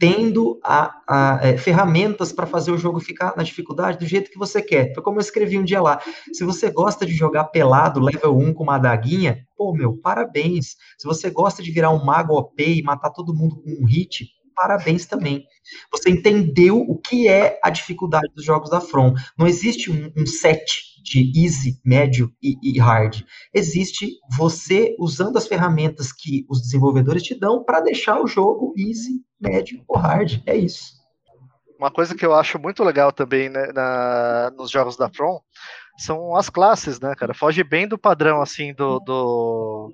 D: tendo a, a é, ferramentas para fazer o jogo ficar na dificuldade do jeito que você quer. Foi como eu escrevi um dia lá. Se você gosta de jogar pelado, level 1 com uma adaguinha, pô, meu, parabéns. Se você gosta de virar um mago OP e matar todo mundo com um hit, parabéns também. Você entendeu o que é a dificuldade dos jogos da From. Não existe um, um set de easy, médio e, e, hard. Existe você usando as ferramentas que os desenvolvedores te dão para deixar o jogo easy, médio ou hard. É isso.
A: Uma coisa que eu acho muito legal também né, na, nos jogos da From são as classes, né, cara? Foge bem do padrão assim do, do...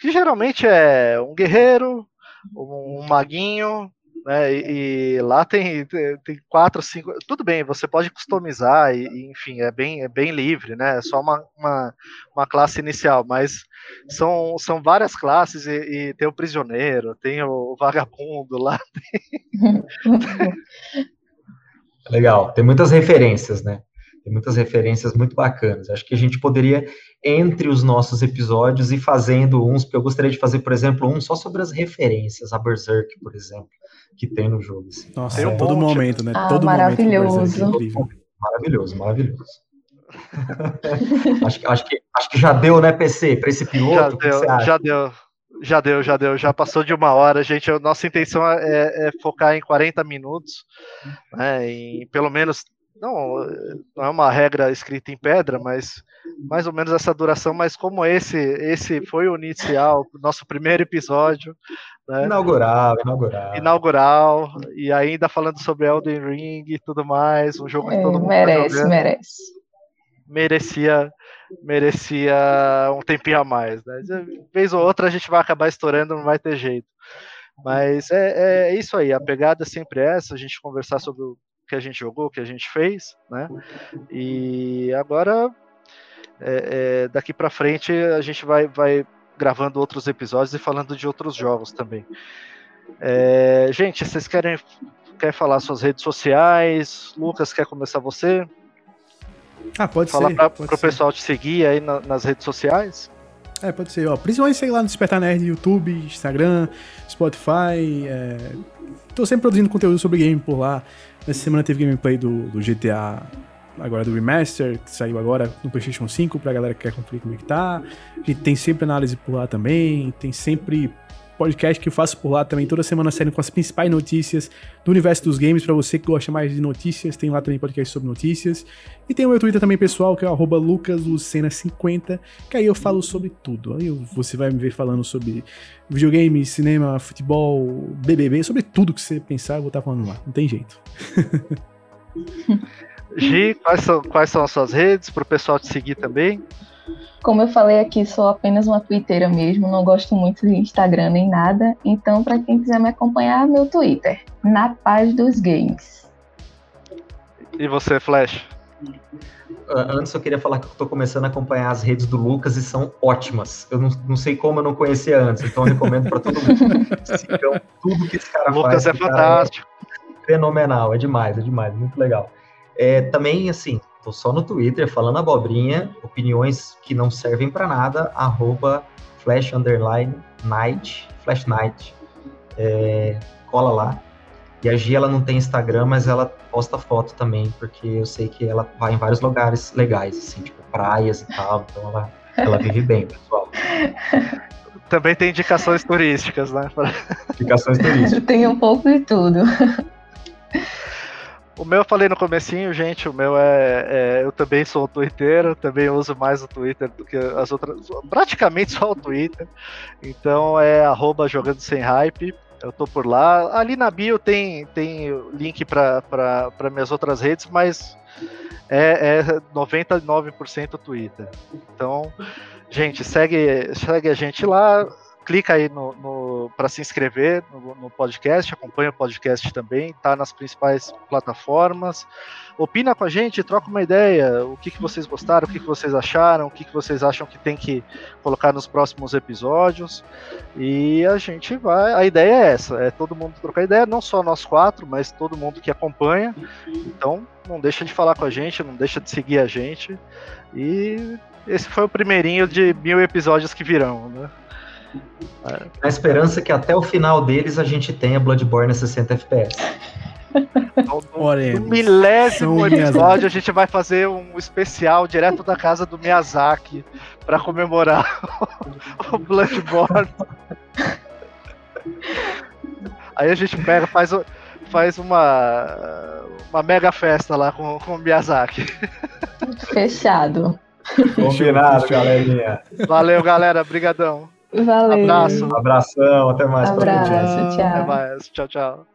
A: que geralmente é um guerreiro, um maguinho, né? E, e, lá tem, tem quatro, cinco. Tudo bem, você pode customizar, e, e, enfim, é bem, é bem livre, né? É só uma, uma, uma classe inicial, mas são, são várias classes e, e tem o prisioneiro, tem o, vagabundo lá. Tem...
D: Legal, tem muitas referências, né? Tem muitas referências muito bacanas. Acho que a gente poderia, entre os nossos episódios, ir fazendo uns, porque eu gostaria de fazer, por exemplo, um só sobre as referências, a Berserk, por exemplo que tem no jogo. Assim.
B: Nossa, tem um todo monte. momento, né?
C: Ah,
B: todo
C: maravilhoso.
D: Momento maravilhoso, maravilhoso. acho, acho, que, acho que já deu, né, PC, para esse piloto?
A: Já deu, já deu. Já deu, já deu, já passou de uma hora, gente. A nossa intenção é, é focar em 40 minutos, né, em pelo menos não, não é uma regra escrita em pedra, mas mais ou menos essa duração, mas como esse esse foi o inicial, nosso primeiro episódio,
D: né? Inaugural, inaugural.
A: Inaugural, e ainda falando sobre Elden Ring e tudo mais, um jogo que todo mundo
C: tá merece, tá merece.
A: Merecia merecia um tempinho a mais, né? Vez ou outra a gente vai acabar estourando, não vai ter jeito. Mas é, é isso aí, a pegada é sempre essa, a gente conversar sobre o que a gente jogou, que a gente fez, né? E agora, é, é, daqui para frente, a gente vai, vai gravando outros episódios e falando de outros jogos também. É, gente, vocês querem quer falar suas redes sociais? Lucas, quer começar você?
B: Ah, pode
A: Fala
B: ser.
A: Fala para o pessoal te seguir aí na, nas redes sociais.
B: É, pode ser, ó. Principalmente sei lá no Despertar Nerd, YouTube, Instagram, Spotify. É... Tô sempre produzindo conteúdo sobre game por lá. Nessa semana teve gameplay do, do GTA, agora do Remaster, que saiu agora no PlayStation 5, pra galera que quer conferir como é que tá. A gente tem sempre análise por lá também, tem sempre podcast que eu faço por lá também, toda semana saindo com as principais notícias do universo dos games, para você que gosta mais de notícias, tem lá também podcast sobre notícias. E tem o meu Twitter também pessoal, que é lucaslucena50, que aí eu falo sobre tudo. Aí você vai me ver falando sobre videogame, cinema, futebol, BBB, sobre tudo que você pensar, eu vou estar falando lá, não tem jeito.
A: Gi, quais são, quais são as suas redes, para o pessoal te seguir também?
C: Como eu falei aqui, sou apenas uma twitteira mesmo, não gosto muito de Instagram nem nada. Então, para quem quiser me acompanhar, meu Twitter, na paz dos games.
A: E você, Flash?
D: Antes eu queria falar que eu estou começando a acompanhar as redes do Lucas e são ótimas. Eu não, não sei como eu não conhecia antes, então eu recomendo para todo mundo. Sigam tudo que esse cara
A: Lucas
D: faz.
A: Lucas é fantástico.
D: É fenomenal, é demais, é demais, muito legal. É, também, assim, Tô só no Twitter falando abobrinha, opiniões que não servem para nada, arroba flash underline night, flash night. É, cola lá. E a Gia, ela não tem Instagram, mas ela posta foto também, porque eu sei que ela vai em vários lugares legais, assim, tipo praias e tal, então ela, ela vive bem, pessoal.
A: Também tem indicações turísticas, né?
D: Indicações turísticas.
C: Tem um pouco de tudo.
A: O meu eu falei no comecinho, gente, o meu é, é, Eu também sou Twitter, também uso mais o Twitter do que as outras. Praticamente só o Twitter. Então é arroba jogando sem hype. Eu tô por lá. Ali na bio tem, tem link para minhas outras redes, mas é, é 99% Twitter. Então, gente, segue, segue a gente lá clica aí no, no para se inscrever no, no, podcast, acompanha o podcast também, tá nas principais plataformas. Opina com a gente, troca uma ideia, o que, que vocês gostaram, o que, que vocês acharam, o que, que vocês acham que tem que colocar nos próximos episódios. E a gente vai. A ideia é essa, é todo mundo trocar ideia, não só nós quatro, mas todo mundo que acompanha. Então, não deixa de falar com a gente, não deixa de seguir a gente. E esse foi o primeirinho de mil episódios que virão, né?
D: Na esperança que até o final deles a gente tenha Bloodborne a 60 FPS.
A: No milésimo episódio a gente vai fazer um especial direto da casa do Miyazaki para comemorar o Bloodborne. Aí a gente pega, faz, faz uma, uma mega festa lá com, com o Miyazaki.
C: Fechado.
D: Combinado, galerinha.
A: Valeu, galera. Brigadão.
C: Valeu.
A: Abraço.
D: Abração, até mais.
C: Abraço, tchau.
A: Até mais. Tchau, tchau.